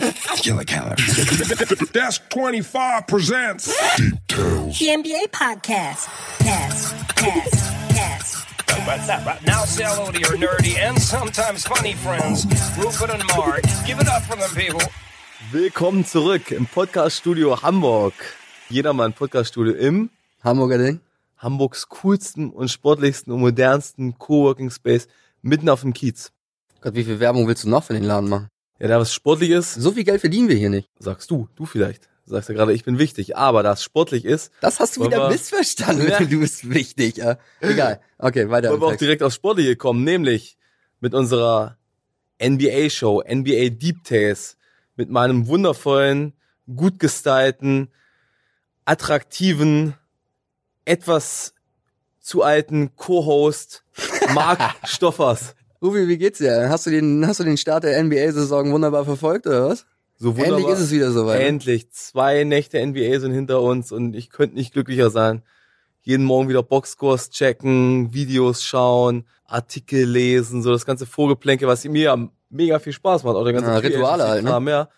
Killer Keller. Desk 25 presents Details. The NBA podcast. Cast, cast, cast. What's up? Right now, say hello to your nerdy and sometimes funny friends, Rupert and Mark. Give it up for them, people. Willkommen zurück im Podcaststudio Hamburg. Jedermann Podcaststudio im Hamburger Ding. Hamburgs coolsten und sportlichsten und modernsten Coworking Space mitten auf dem Kiez. Gott, wie viel Werbung willst du noch für den Laden machen? Ja, da was sportlich ist, So viel Geld verdienen wir hier nicht. sagst du, du vielleicht. Sagst ja gerade, ich bin wichtig, aber da es sportlich ist, Das hast du wieder wir- missverstanden. Ja. Du bist wichtig. Ja. Egal. Okay, weiter. wollen wir auch direkt aufs Sportliche kommen, nämlich mit unserer NBA-Show, NBA Deep Tales, mit meinem wundervollen, gut gestylten, attraktiven, etwas zu alten Co-Host Marc Stoffers. Uwe, wie geht's dir? Hast du den, hast du den Start der NBA-Saison wunderbar verfolgt oder was? So Endlich wunderbar. ist es wieder soweit. ne? Endlich. Zwei Nächte NBA sind hinter uns und ich könnte nicht glücklicher sein. Jeden Morgen wieder Boxscores checken, Videos schauen, Artikel lesen, so das ganze Vorgeplänke, was mir ja mega viel Spaß macht. Auch der ganze Ja, Free Rituale halt, ne? Ja.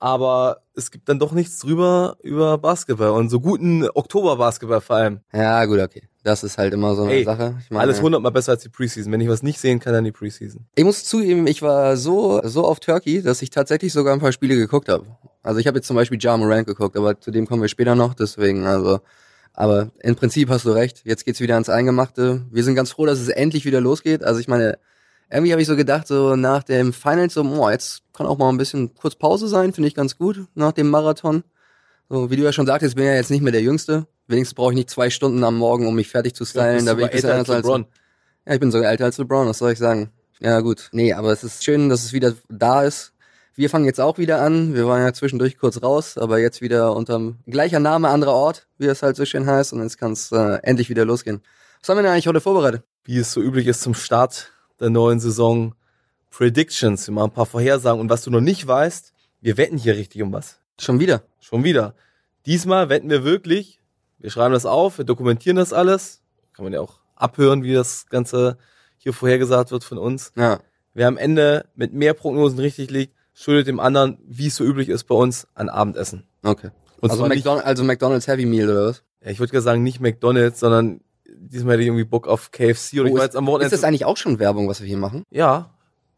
Aber es gibt dann doch nichts drüber über Basketball und so guten Oktober-Basketball vor allem. Ja, gut, okay. Das ist halt immer so eine Ey, Sache. Ich meine, Alles hundertmal besser als die Preseason. Wenn ich was nicht sehen kann, dann die Preseason. Ich muss zugeben, ich war so, so auf Turkey, dass ich tatsächlich sogar ein paar Spiele geguckt habe. Also ich habe jetzt zum Beispiel Ja Morant geguckt, aber zu dem kommen wir später noch, deswegen, also, aber im Prinzip hast du recht. Jetzt geht's wieder ans Eingemachte. Wir sind ganz froh, dass es endlich wieder losgeht. Also ich meine, irgendwie habe ich so gedacht, so nach dem Final, so, boah, jetzt kann auch mal ein bisschen kurz Pause sein, finde ich ganz gut, nach dem Marathon. So, wie du ja schon sagtest, bin ja jetzt nicht mehr der Jüngste. Wenigstens brauche ich nicht zwei Stunden am Morgen, um mich fertig zu stylen. da bin ich älter als LeBron. ja, ich bin sogar älter als LeBron, was soll ich sagen? Ja, gut. Nee, aber es ist schön, dass es wieder da ist. Wir fangen jetzt auch wieder an. Wir waren ja zwischendurch kurz raus, aber jetzt wieder unter gleicher Name, anderer Ort, wie es halt so schön heißt. Und jetzt kann es äh, endlich wieder losgehen. Was haben wir denn eigentlich heute vorbereitet? wie es so üblich ist zum Start der neuen Saison, Predictions, wir machen ein paar Vorhersagen und was du noch nicht weißt, wir wetten hier richtig um was. Schon wieder. Schon wieder. Diesmal wetten wir wirklich, wir schreiben das auf, wir dokumentieren das alles, kann man ja auch abhören, wie das Ganze hier vorhergesagt wird von uns. Ja. Wer am Ende mit mehr Prognosen richtig liegt, schuldet dem anderen, wie es so üblich ist bei uns, an Abendessen. Okay. Und Also, zwar nicht, McDonald, also McDonald's Heavy Meal oder was? ja, ich würde gerne sagen, nicht McDonalds, sondern diesmal hätte ich irgendwie Bock auf KFC oder ich Oh, war ist, jetzt am ist Wochenende. das eigentlich auch schon Werbung, was wir hier machen? ja,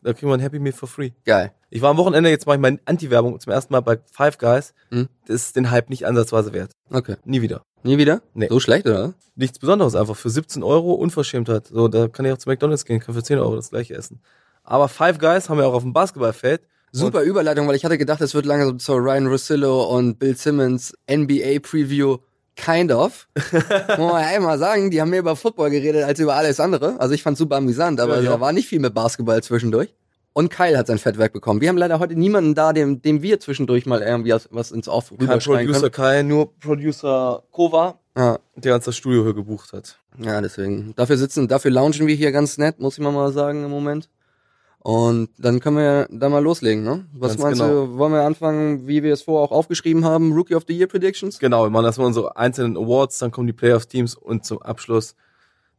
da kriegen wir ein Happy Meal for free. Geil. Ich war am Wochenende, jetzt mache ich meine Anti-Werbung zum ersten Mal bei Five Guys. Mhm. Das ist den Hype nicht ansatzweise wert. Okay. Nie wieder. Nie wieder? Nee. So schlecht, oder? Nichts Besonderes einfach. Für 17 Euro Unverschämtheit. So, da kann ich auch zu McDonalds gehen, kann für 10 Euro das gleiche essen. Aber Five Guys haben wir auch auf dem Basketballfeld. Super Überleitung, weil ich hatte gedacht, es wird langsam zur Ryan Russillo und Bill Simmons NBA Preview kind of. Muss man ja einmal sagen, die haben mehr über Football geredet als über alles andere. Also ich fand's super amüsant, aber Ja, ja. da war nicht viel mit Basketball zwischendurch. Und Kyle hat sein Fettwerk bekommen. Wir haben leider heute niemanden da, dem, dem wir zwischendurch mal irgendwie was- ins Off Kein rüberschreien Producer können. Kai, nur Producer Kova, Ja, der uns das Studio hier gebucht hat. ja, deswegen. Dafür sitzen, dafür loungen wir hier ganz nett, muss ich mal mal sagen im Moment. Und dann können wir da mal loslegen, ne? Was Ganz meinst genau. du, wollen wir anfangen, wie wir es vorher auch aufgeschrieben haben, Rookie of the Year Predictions? Genau, wir machen erstmal unsere einzelnen Awards, dann kommen die Playoff-Teams und zum Abschluss.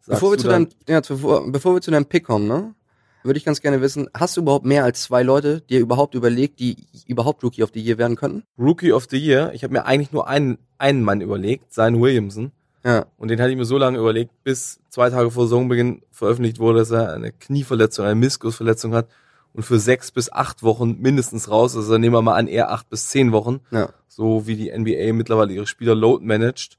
Bevor wir, zu deinem, ja, bevor, bevor wir zu deinem Pick kommen, ne? Würde ich ganz gerne wissen, hast du überhaupt mehr als zwei Leute, die ihr überhaupt überlegt, die überhaupt Rookie of the Year werden könnten? Rookie of the Year. Ich habe mir eigentlich nur einen, einen Mann überlegt, Zion Williamson. Ja. Und den hatte ich mir so lange überlegt, bis zwei Tage vor Saisonbeginn veröffentlicht wurde, dass er eine Knieverletzung, eine Meniskusverletzung hat und für sechs bis acht Wochen mindestens raus. Also nehmen wir mal an, eher acht bis zehn Wochen. Ja. So wie die NBA mittlerweile ihre Spieler load managt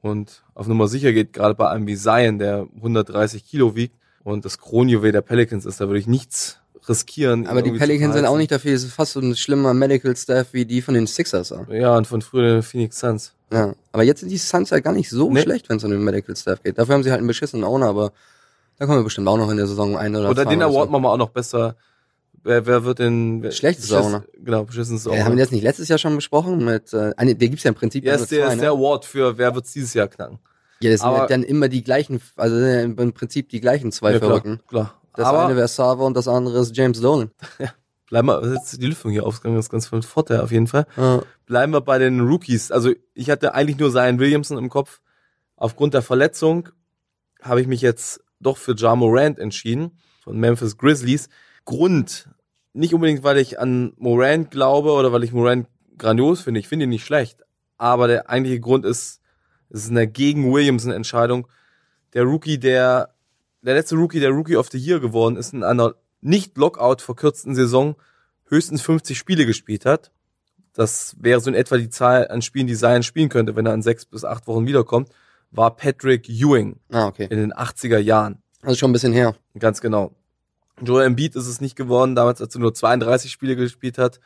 und auf Nummer sicher geht, gerade bei einem wie Zion, der 130 Kilo wiegt und das Kronjuwel der Pelicans ist. Da würde ich nichts riskieren. Aber die Pelicans sind auch nicht dafür, es ist fast so ein schlimmer Medical Staff wie die von den Sixers. Ja. Ja, und von früher den Phoenix Suns. ja. Aber jetzt sind die Suns ja gar nicht so Nee. schlecht, wenn es um den Medical Staff geht. Dafür haben sie halt einen beschissenen Owner, aber da kommen wir bestimmt auch noch in der Saison ein oder Oder den Award so. machen wir auch noch besser. Wer, wer wird denn... wer- beschiss- Owner. Genau, beschissenes Ja, Owner. haben wir das nicht letztes Jahr schon besprochen? Mit, äh, eine, der gibt's ja im Prinzip Ja, ist der, zwei, ist ne? der Award für wer wird's dieses Jahr knacken. Ja, das sind Aber- ja dann immer die gleichen, also im Prinzip die gleichen zwei Ja, klar, Verrückten. klar. Das Aber eine wäre Sava und das andere ist James Dolan. bleiben wir, jetzt die Lüftung hier aufgegangen, das ist ganz von Vorteil auf jeden Fall. Ja. Bleiben wir bei den Rookies. Also ich hatte eigentlich nur Zion Williamson im Kopf. Aufgrund der Verletzung habe ich mich jetzt doch für Ja Morant entschieden von Memphis Grizzlies. Grund Nicht unbedingt, weil ich an Morant glaube oder weil ich Morant grandios finde. Ich finde ihn nicht schlecht. Aber der eigentliche Grund ist, es ist eine gegen Williamson-Entscheidung. Der Rookie, der, der letzte Rookie, der Rookie of the Year geworden ist, in einer nicht Lockout verkürzten Saison höchstens 50 Spiele gespielt hat. Das wäre so in etwa die Zahl an Spielen, die Zion spielen könnte, wenn er in sechs bis acht Wochen wiederkommt, war Patrick Ewing Ah, okay. in den 80er Jahren. Also schon ein bisschen her. Ganz genau. Joel Embiid ist es nicht geworden, damals als er nur 32 Spiele gespielt hat,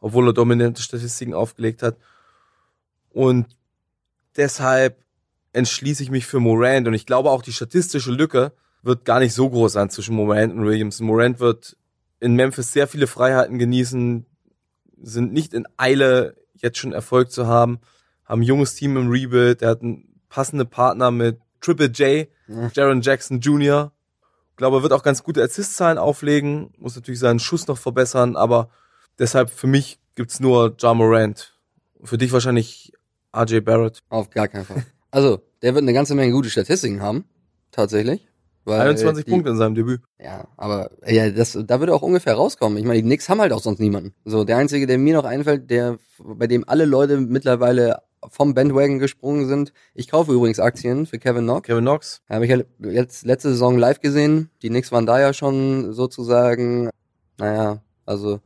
obwohl er dominante Statistiken aufgelegt hat. Und deshalb entschließe ich mich für Morant und ich glaube auch die statistische Lücke wird gar nicht so groß sein zwischen Morant und Williams. Morant wird in Memphis sehr viele Freiheiten genießen, sind nicht in Eile, jetzt schon Erfolg zu haben, haben ein junges Team im Rebuild, er hat einen passenden Partner mit Triple J, Jaron Jackson Jr. Ich glaube, er wird auch ganz gute Assist-Zahlen auflegen, muss natürlich seinen Schuss noch verbessern, aber deshalb für mich gibt's nur Ja Morant. Für dich wahrscheinlich RJ Barrett. Auf gar keinen Fall. Also, der wird eine ganze Menge gute Statistiken haben. Tatsächlich. Weil 21 die, Punkte in seinem Debüt. Ja, aber ja, das, da würde auch ungefähr rauskommen. Ich meine, die Knicks haben halt auch sonst niemanden. So, der einzige, der mir noch einfällt, der, bei dem alle Leute mittlerweile vom Bandwagon gesprungen sind. Ich kaufe übrigens Aktien für Kevin Knox. Kevin Knox. Habe ich ja jetzt letzte Saison live gesehen. Die Knicks waren da ja schon sozusagen, naja, also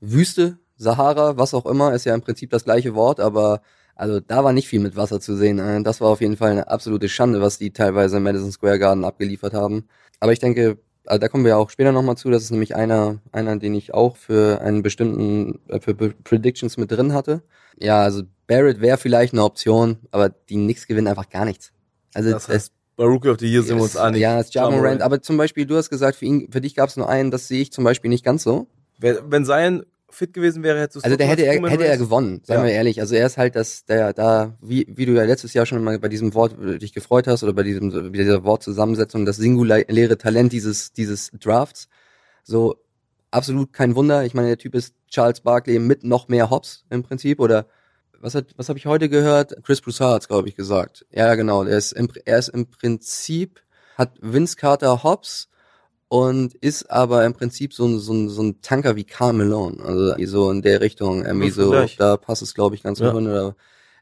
Wüste, Sahara, was auch immer, ist ja im Prinzip das gleiche Wort, aber also da war nicht viel mit Wasser zu sehen. Äh, Das war auf jeden Fall eine absolute Schande, was die teilweise im Madison Square Garden abgeliefert haben. Aber ich denke, also da kommen wir auch später nochmal zu. Das ist nämlich einer, einer, den ich auch für einen bestimmten, äh, für Predictions mit drin hatte. Ja, also Barrett wäre vielleicht eine Option, aber die Knicks gewinnen einfach gar nichts. Also Das heißt, bei Rookie of the Year sind wir uns einig. ja, das ist Ja Ja Morant. Morant. Aber zum Beispiel, du hast gesagt, für ihn, für dich gab es nur einen, das sehe ich zum Beispiel nicht ganz so. Wenn Zion fit gewesen wäre, hättest du Also der hätte er, hätte er gewonnen, seien Ja. wir ehrlich. Also er ist halt das, der da, wie, wie du ja letztes Jahr schon mal bei diesem Wort äh, dich gefreut hast oder bei diesem, bei dieser Wortzusammensetzung, das singuläre Talent dieses, dieses Drafts. So absolut kein Wunder. Ich meine, der Typ ist Charles Barkley mit noch mehr Hops im Prinzip oder was hat, was habe ich heute gehört? Chris Broussard hat's, glaube ich, gesagt. Ja, genau. Er ist im, er ist im Prinzip, hat Vince Carter Hops und ist aber im Prinzip so ein, so ein, so ein Tanker wie Carl Malone. Also so in der Richtung, irgendwie so, Vergleich. da passt es, glaube ich, ganz Ja. gut. Oder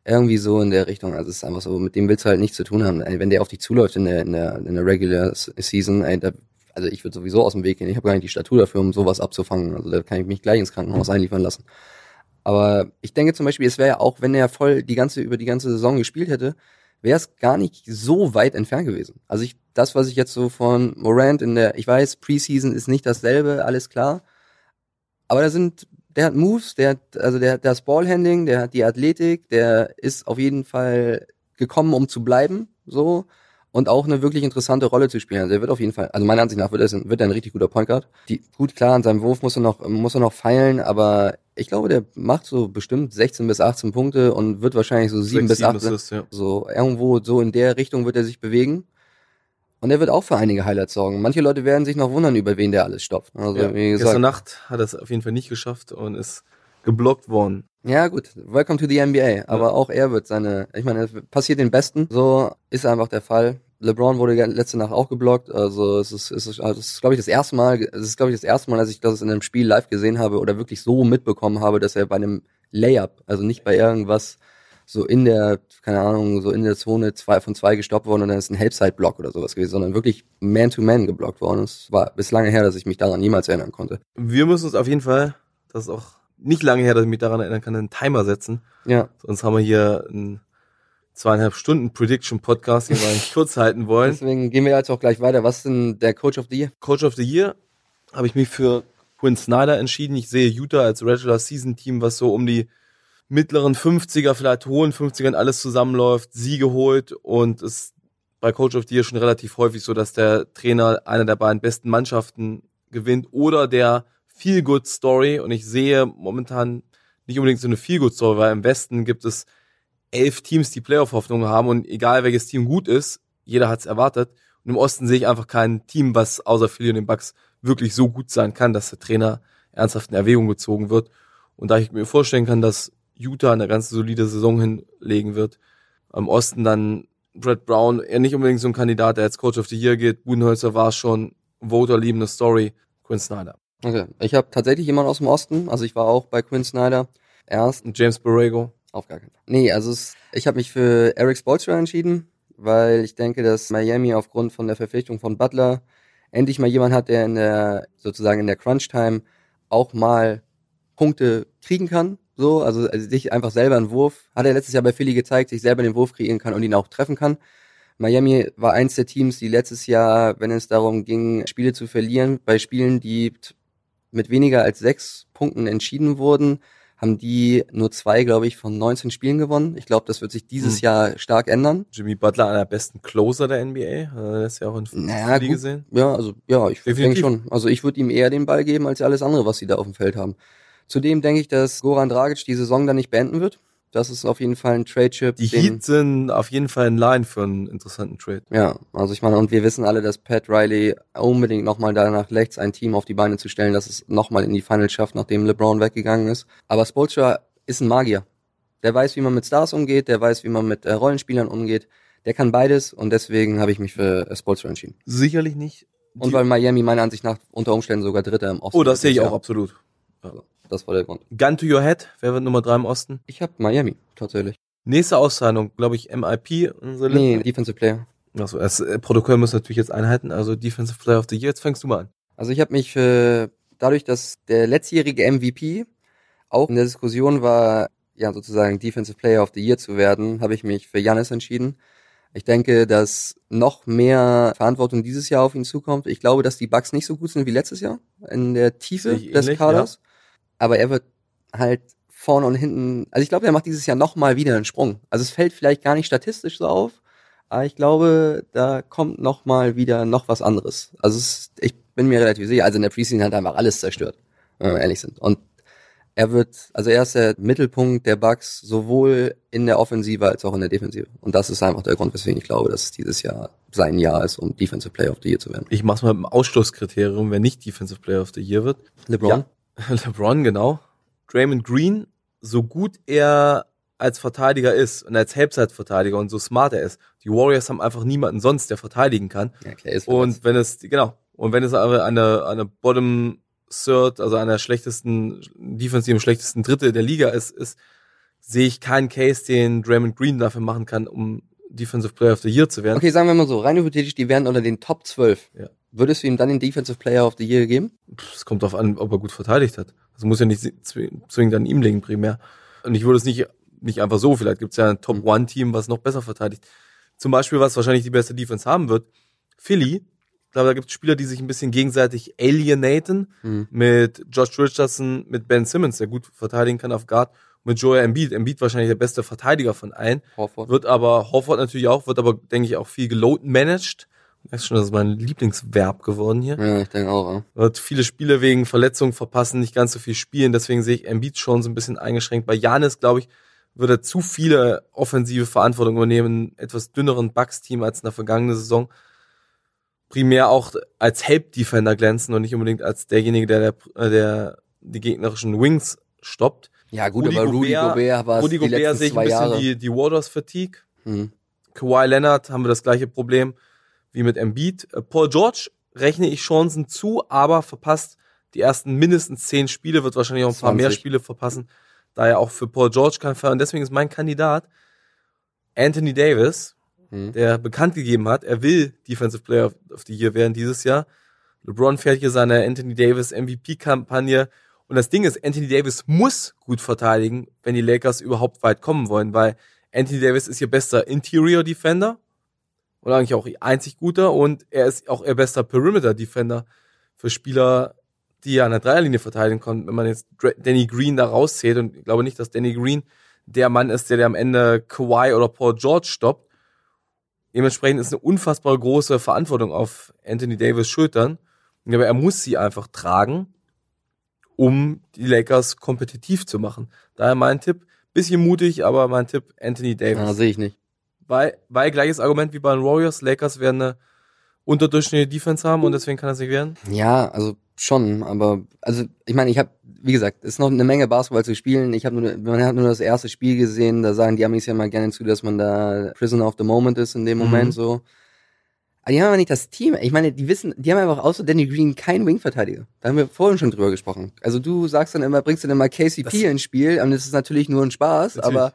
irgendwie so in der Richtung. Also es ist einfach so, mit dem willst du halt nichts zu tun haben. Wenn der auf dich zuläuft in der, in der, in der Regular Season, ey, da, also ich würde sowieso aus dem Weg gehen. Ich habe gar nicht die Statur dafür, um sowas abzufangen. Also da kann ich mich gleich ins Krankenhaus einliefern lassen. Aber ich denke zum Beispiel, es wäre ja auch, wenn er voll die ganze, über die ganze Saison gespielt hätte, wäre es gar nicht so weit entfernt gewesen. Also ich, das, was ich jetzt so von Morant in der, ich weiß, Preseason ist nicht dasselbe, alles klar. Aber da sind, der hat Moves, der hat, also der hat das Ballhandling, der hat die Athletik, der ist auf jeden Fall gekommen, um zu bleiben, so. Und auch eine wirklich interessante Rolle zu spielen. Also er wird auf jeden Fall, also meiner Ansicht nach wird er, wird er ein richtig guter Point Guard. Die, gut, klar, an seinem Wurf muss er noch, muss er noch feilen, aber ich glaube, der macht so bestimmt 16 bis 18 Punkte und wird wahrscheinlich so 7 Sechs, bis 8, Assists, ja. so irgendwo so in der Richtung wird er sich bewegen. Und er wird auch für einige Highlights sorgen. Manche Leute werden sich noch wundern, über wen der alles stopft. Also, Ja. wie Gestern gesagt, Nacht hat er es auf jeden Fall nicht geschafft und ist geblockt worden. ja gut, welcome to the NBA. Aber auch er wird seine, ich meine, es passiert den Besten. So ist einfach der Fall. LeBron wurde letzte Nacht auch geblockt. Also es ist, es ist, also es ist glaube ich, das erste Mal, es ist, glaube ich, das erste Mal, dass ich das in einem Spiel live gesehen habe oder wirklich so mitbekommen habe, dass er bei einem Layup, also nicht bei irgendwas, so in der, keine Ahnung, so in der Zone zwei von zwei gestoppt worden und dann ist ein Helpside-Block oder sowas gewesen, sondern wirklich Man-to-Man geblockt worden. Es war bis lange her, dass ich mich daran niemals erinnern konnte. Wir müssen uns auf jeden Fall, das ist auch nicht lange her, dass ich mich daran erinnern kann, einen Timer setzen. Ja, Sonst haben wir hier einen zweieinhalb Stunden Prediction Podcast, den wir eigentlich kurz halten wollen. deswegen gehen wir jetzt auch gleich weiter. Was ist denn der Coach of the Year? Coach of the Year habe ich mich für Quinn Snyder entschieden. Ich sehe Utah als Regular Season Team, was so um die mittleren 50er, vielleicht hohen 50ern alles zusammenläuft, Siege holt und es bei Coach of the Year schon relativ häufig so, dass der Trainer einer der beiden besten Mannschaften gewinnt oder der Feel Good Story und ich sehe momentan nicht unbedingt so eine Feel Good Story, weil im Westen gibt es elf Teams, die Playoff-Hoffnung haben und egal welches Team gut ist, jeder hat es erwartet. Und im Osten sehe ich einfach kein Team, was außer Philly und den Bucks wirklich so gut sein kann, dass der Trainer ernsthaft in Erwägung gezogen wird. Und da ich mir vorstellen kann, dass Utah eine ganz solide Saison hinlegen wird, am Osten dann Brett Brown, eher nicht unbedingt so ein Kandidat, der jetzt Coach of the Year geht. Budenholzer war schon Voter liebende Story. Quinn Snyder. Okay. Ich habe tatsächlich jemanden aus dem Osten. Also ich war auch bei Quinn Snyder erst. Und James Borrego. Auf gar keinen Fall. Nee, also es, ich habe mich für Eric Spoelstra entschieden, weil ich denke, dass Miami aufgrund von der Verpflichtung von Butler endlich mal jemand hat, der in der sozusagen in der Crunch Time auch mal Punkte kriegen kann. So, also, also sich einfach selber einen Wurf, hat er letztes Jahr bei Philly gezeigt, sich selber den Wurf kreieren kann und ihn auch treffen kann. Miami war eins der Teams, die letztes Jahr, wenn es darum ging, Spiele zu verlieren, bei Spielen, die mit weniger als sechs Punkten entschieden wurden, haben die nur zwei, glaube ich, von 19 Spielen gewonnen. Ich glaube, das wird sich dieses Hm. Jahr stark ändern. Jimmy Butler, einer der besten Closer der NBA. Das ist ja auch in Naja, gut. gesehen. Ja, also ja, ich denke schon. Also ich würde ihm eher den Ball geben als alles andere, was sie da auf dem Feld haben. Zudem denke ich, dass Goran Dragic die Saison dann nicht beenden wird. Das ist auf jeden Fall ein Trade-Chip. Die Heat sind auf jeden Fall in Line für einen interessanten Trade. Ja, also ich meine, und wir wissen alle, dass Pat Riley unbedingt nochmal danach lächzt, ein Team auf die Beine zu stellen, dass es nochmal in die Finals schafft, nachdem LeBron weggegangen ist. Aber Spoelstra ist ein Magier. Der weiß, wie man mit Stars umgeht, der weiß, wie man mit äh, Rollenspielern umgeht. Der kann beides und deswegen habe ich mich für äh, Spoelstra entschieden. Sicherlich nicht. Und weil Miami meiner Ansicht nach unter Umständen sogar Dritter im Osten oh, das ist sehe ich auch Jahr. absolut. Also, das war der Grund. Gun to your head. Wer wird Nummer drei im Osten? Ich habe Miami, tatsächlich. Nächste Auszeichnung, glaube ich, MIP. Unsere Nee, Defensive Player. Achso, das äh, Protokoll muss natürlich jetzt einhalten. Also Defensive Player of the Year. Jetzt fängst du mal an. Also ich habe mich für, dadurch, dass der letztjährige MVP auch in der Diskussion war, ja sozusagen Defensive Player of the Year zu werden, habe ich mich für Giannis entschieden. Ich denke, dass noch mehr Verantwortung dieses Jahr auf ihn zukommt. Ich glaube, dass die Bucks nicht so gut sind wie letztes Jahr in der Tiefe des ähnlich, Kaders. Aber er wird halt vorne und hinten, also ich glaube, er macht dieses Jahr noch mal wieder einen Sprung. Also es fällt vielleicht gar nicht statistisch so auf, aber ich glaube, da kommt noch mal wieder noch was anderes. Also es, ich bin mir relativ sicher, also in der Preseason hat er einfach alles zerstört, wenn wir ehrlich sind. Und er wird, also er ist der Mittelpunkt der Bucks sowohl in der Offensive als auch in der Defensive. Und das ist einfach der Grund, weswegen ich glaube, dass es dieses Jahr sein Jahr ist, um Defensive Player of the Year zu werden. Ich mach's mal mit dem Ausschlusskriterium, wer nicht Defensive Player of the Year wird. LeBron? Ja, LeBron, genau. Draymond Green, so gut er als Verteidiger ist und als Halbzeitverteidiger und so smart er ist, die Warriors haben einfach niemanden sonst, der verteidigen kann. Ja, Clay ist Und wenn es, genau, und wenn es aber eine, eine Bottom Third, also einer schlechtesten, defensiv schlechtesten Dritte der Liga ist, ist, sehe ich keinen Case, den Draymond Green dafür machen kann, um Defensive Player of the Year zu werden. Okay, sagen wir mal so, rein hypothetisch, die wären unter den Top 12. Ja. Würdest du ihm dann den Defensive Player of the Year geben? Es kommt darauf an, ob er gut verteidigt hat. Das muss ja nicht zw- zwingend an ihm liegen, primär. Und ich würde es nicht, nicht einfach so, vielleicht gibt es ja ein Top-One-Team, was noch besser verteidigt. Zum Beispiel, was wahrscheinlich die beste Defense haben wird, Philly. Ich glaube, da gibt es Spieler, die sich ein bisschen gegenseitig alienaten. Mhm. Mit Josh Richardson, mit Ben Simmons, der gut verteidigen kann auf Guard. Mit Joel Embiid. Embiid wahrscheinlich der beste Verteidiger von allen. Horford? Wird aber, Hofford natürlich auch, wird aber, denke ich, auch viel geload managed. Merkst schon, das ist mein Lieblingsverb geworden hier Ja, ich denke auch. Ja. wird viele Spiele wegen Verletzungen verpassen, nicht ganz so viel spielen. Deswegen sehe ich Embiid schon so ein bisschen eingeschränkt. Bei Janis, glaube ich, wird er zu viele offensive Verantwortung übernehmen, etwas dünneren Bucks-Team als in der vergangenen Saison. Primär auch als Help-Defender glänzen und nicht unbedingt als derjenige, der, der, der die gegnerischen Wings stoppt. ja gut, aber Rudy Gobert war es Rudy die Gobert letzten sehe ich ein bisschen Jahre. die, die Warriors-Fatigue. Hm. Kawhi Leonard haben wir das gleiche Problem wie mit Embiid. Äh, Paul George rechne ich Chancen zu, aber verpasst die ersten mindestens zehn Spiele, wird wahrscheinlich auch ein paar 20. mehr Spiele verpassen, da er auch für Paul George kein Fall. Und deswegen ist mein Kandidat Anthony Davis, Hm. der bekannt gegeben hat, er will Defensive Player of of the Year werden dieses Jahr. LeBron fährt hier seine Anthony Davis MVP-Kampagne. Und das Ding ist, Anthony Davis muss gut verteidigen, wenn die Lakers überhaupt weit kommen wollen, weil Anthony Davis ist ihr bester Interior Defender und eigentlich auch einzig guter und er ist auch ihr bester Perimeter Defender für Spieler, die an der Dreierlinie verteidigen konnten. Wenn man jetzt Danny Green da rauszählt und ich glaube nicht, dass Danny Green der Mann ist, der, der am Ende Kawhi oder Paul George stoppt. Dementsprechend ist eine unfassbar große Verantwortung auf Anthony Davis Schultern. Aber er muss sie einfach tragen, um die Lakers kompetitiv zu machen. Daher mein Tipp, bisschen mutig, aber mein Tipp Anthony Davis. Ja, sehe ich nicht. Weil, weil gleiches Argument wie bei den Warriors, Lakers werden eine unterdurchschnittliche Defense haben und deswegen kann das nicht werden. Ja, also schon, aber also ich meine, ich habe, wie gesagt, es ist noch eine Menge Basketball zu spielen. Ich habe nur, man hat nur das erste Spiel gesehen. Da sagen die Amis ja mal gerne zu, dass man da Prisoner of the Moment ist in dem Mhm. Moment so. Aber die haben aber nicht das Team. Ich meine, die wissen, die haben einfach außer Danny Green keinen Wing-Verteidiger. Da haben wir vorhin schon drüber gesprochen. Also du sagst dann immer, bringst dann immer KCP Das- ins Spiel und das ist natürlich nur ein Spaß, Natürlich. aber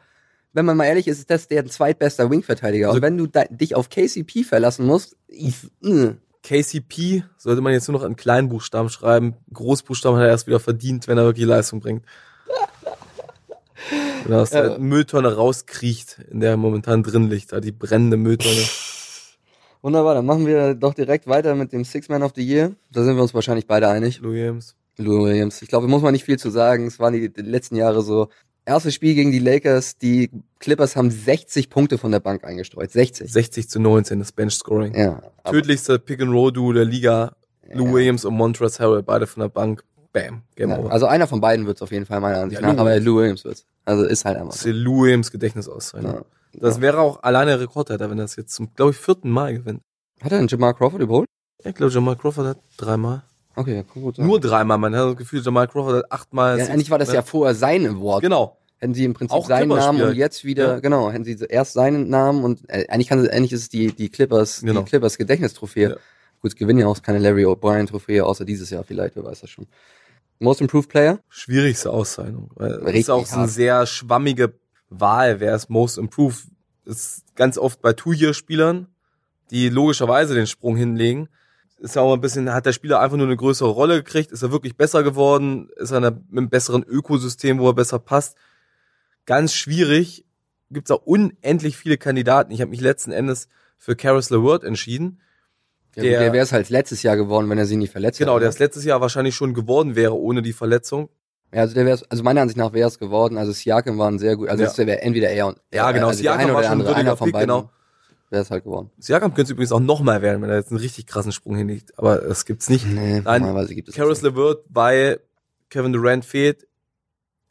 wenn man mal ehrlich ist, ist das der zweitbester Wing-Verteidiger. Also- und wenn du da, dich auf KCP verlassen musst, ich, äh, KCP sollte man jetzt nur noch in Kleinbuchstaben schreiben. Großbuchstaben hat er erst wieder verdient, wenn er wirklich Leistung bringt. Wenn er aus der Ja. Mülltonne rauskriecht, in der er momentan drin liegt, da die brennende Mülltonne. wunderbar, dann machen wir doch direkt weiter mit dem Six Man of the Year. Da sind wir uns wahrscheinlich beide einig. Lou Williams. Lou Williams. Ich glaube, muss man nicht viel zu sagen. Es waren die letzten Jahre so. Erstes Spiel gegen die Lakers. Die Clippers haben 60 Punkte von der Bank eingestreut. 60. 60 zu 19, das Bench-Scoring. Ja. aber- Tödlichste Pick-and-Roll-Duo der Liga. Lou Ja. Williams und Montrezl Harrell, beide von der Bank. Bam, Game Ja, over. also einer von beiden wird's auf jeden Fall meiner Ansicht Ja, nach, Lou aber Williams. Lou Williams wird's. Also ist halt einfach das so. Lou Williams Gedächtnis auszahlen. Ja. Das wäre auch alleine Rekordhalter, wenn er das jetzt zum, glaube ich, vierten Mal gewinnt. Hat er einen Jamal Crawford überholt? Ich glaube, Jamal Crawford hat dreimal. Okay, ja, gut. Nur dreimal, man hat das Gefühl, Jamal Crawford hat achtmal. ja, eigentlich war das ja vorher sein Award. Genau. Hätten sie im Prinzip Auch seinen Namen und jetzt wieder, Ja. genau, hätten sie erst seinen Namen und äh, eigentlich kann eigentlich ist es die die Clippers, Genau. die Clippers Gedächtnistrophäe. Ja. Gut, es gewinnen ja auch keine Larry O'Brien Trophäe außer dieses Jahr vielleicht, wer weiß das schon. Most Improved Player? Schwierigste Auszeichnung. Richtig ist auch so eine sehr schwammige Wahl, wer ist Most Improved. Ist ganz oft bei Two-Year-Spielern, die logischerweise den Sprung hinlegen. Ist ja auch ein bisschen, hat der Spieler einfach nur eine größere Rolle gekriegt? Ist er wirklich besser geworden? Ist er in einem besseren Ökosystem, wo er besser passt? Ganz schwierig. Gibt's auch unendlich viele Kandidaten. Ich habe mich letzten Endes für Karis LeVert entschieden. Ja, der Der- der wäre es halt letztes Jahr geworden, wenn er sie nicht verletzt Genau, hätte. der es letztes Jahr wahrscheinlich schon geworden wäre ohne die Verletzung. Ja, also der wäre also meiner Ansicht nach wäre es geworden. Also Siakam war ein sehr gut, also Ja. wäre entweder er und Ja, genau, also der Siakam eine war oder der schon ein andere, würdiger Pick, genau. Wäre es halt geworden. Siakam könnte es übrigens auch nochmal werden, wenn er jetzt einen richtig krassen Sprung hinlegt. Aber das gibt's nicht. Nee, Nein, normalerweise gibt es nicht. LeVert, weil Kevin Durant fehlt.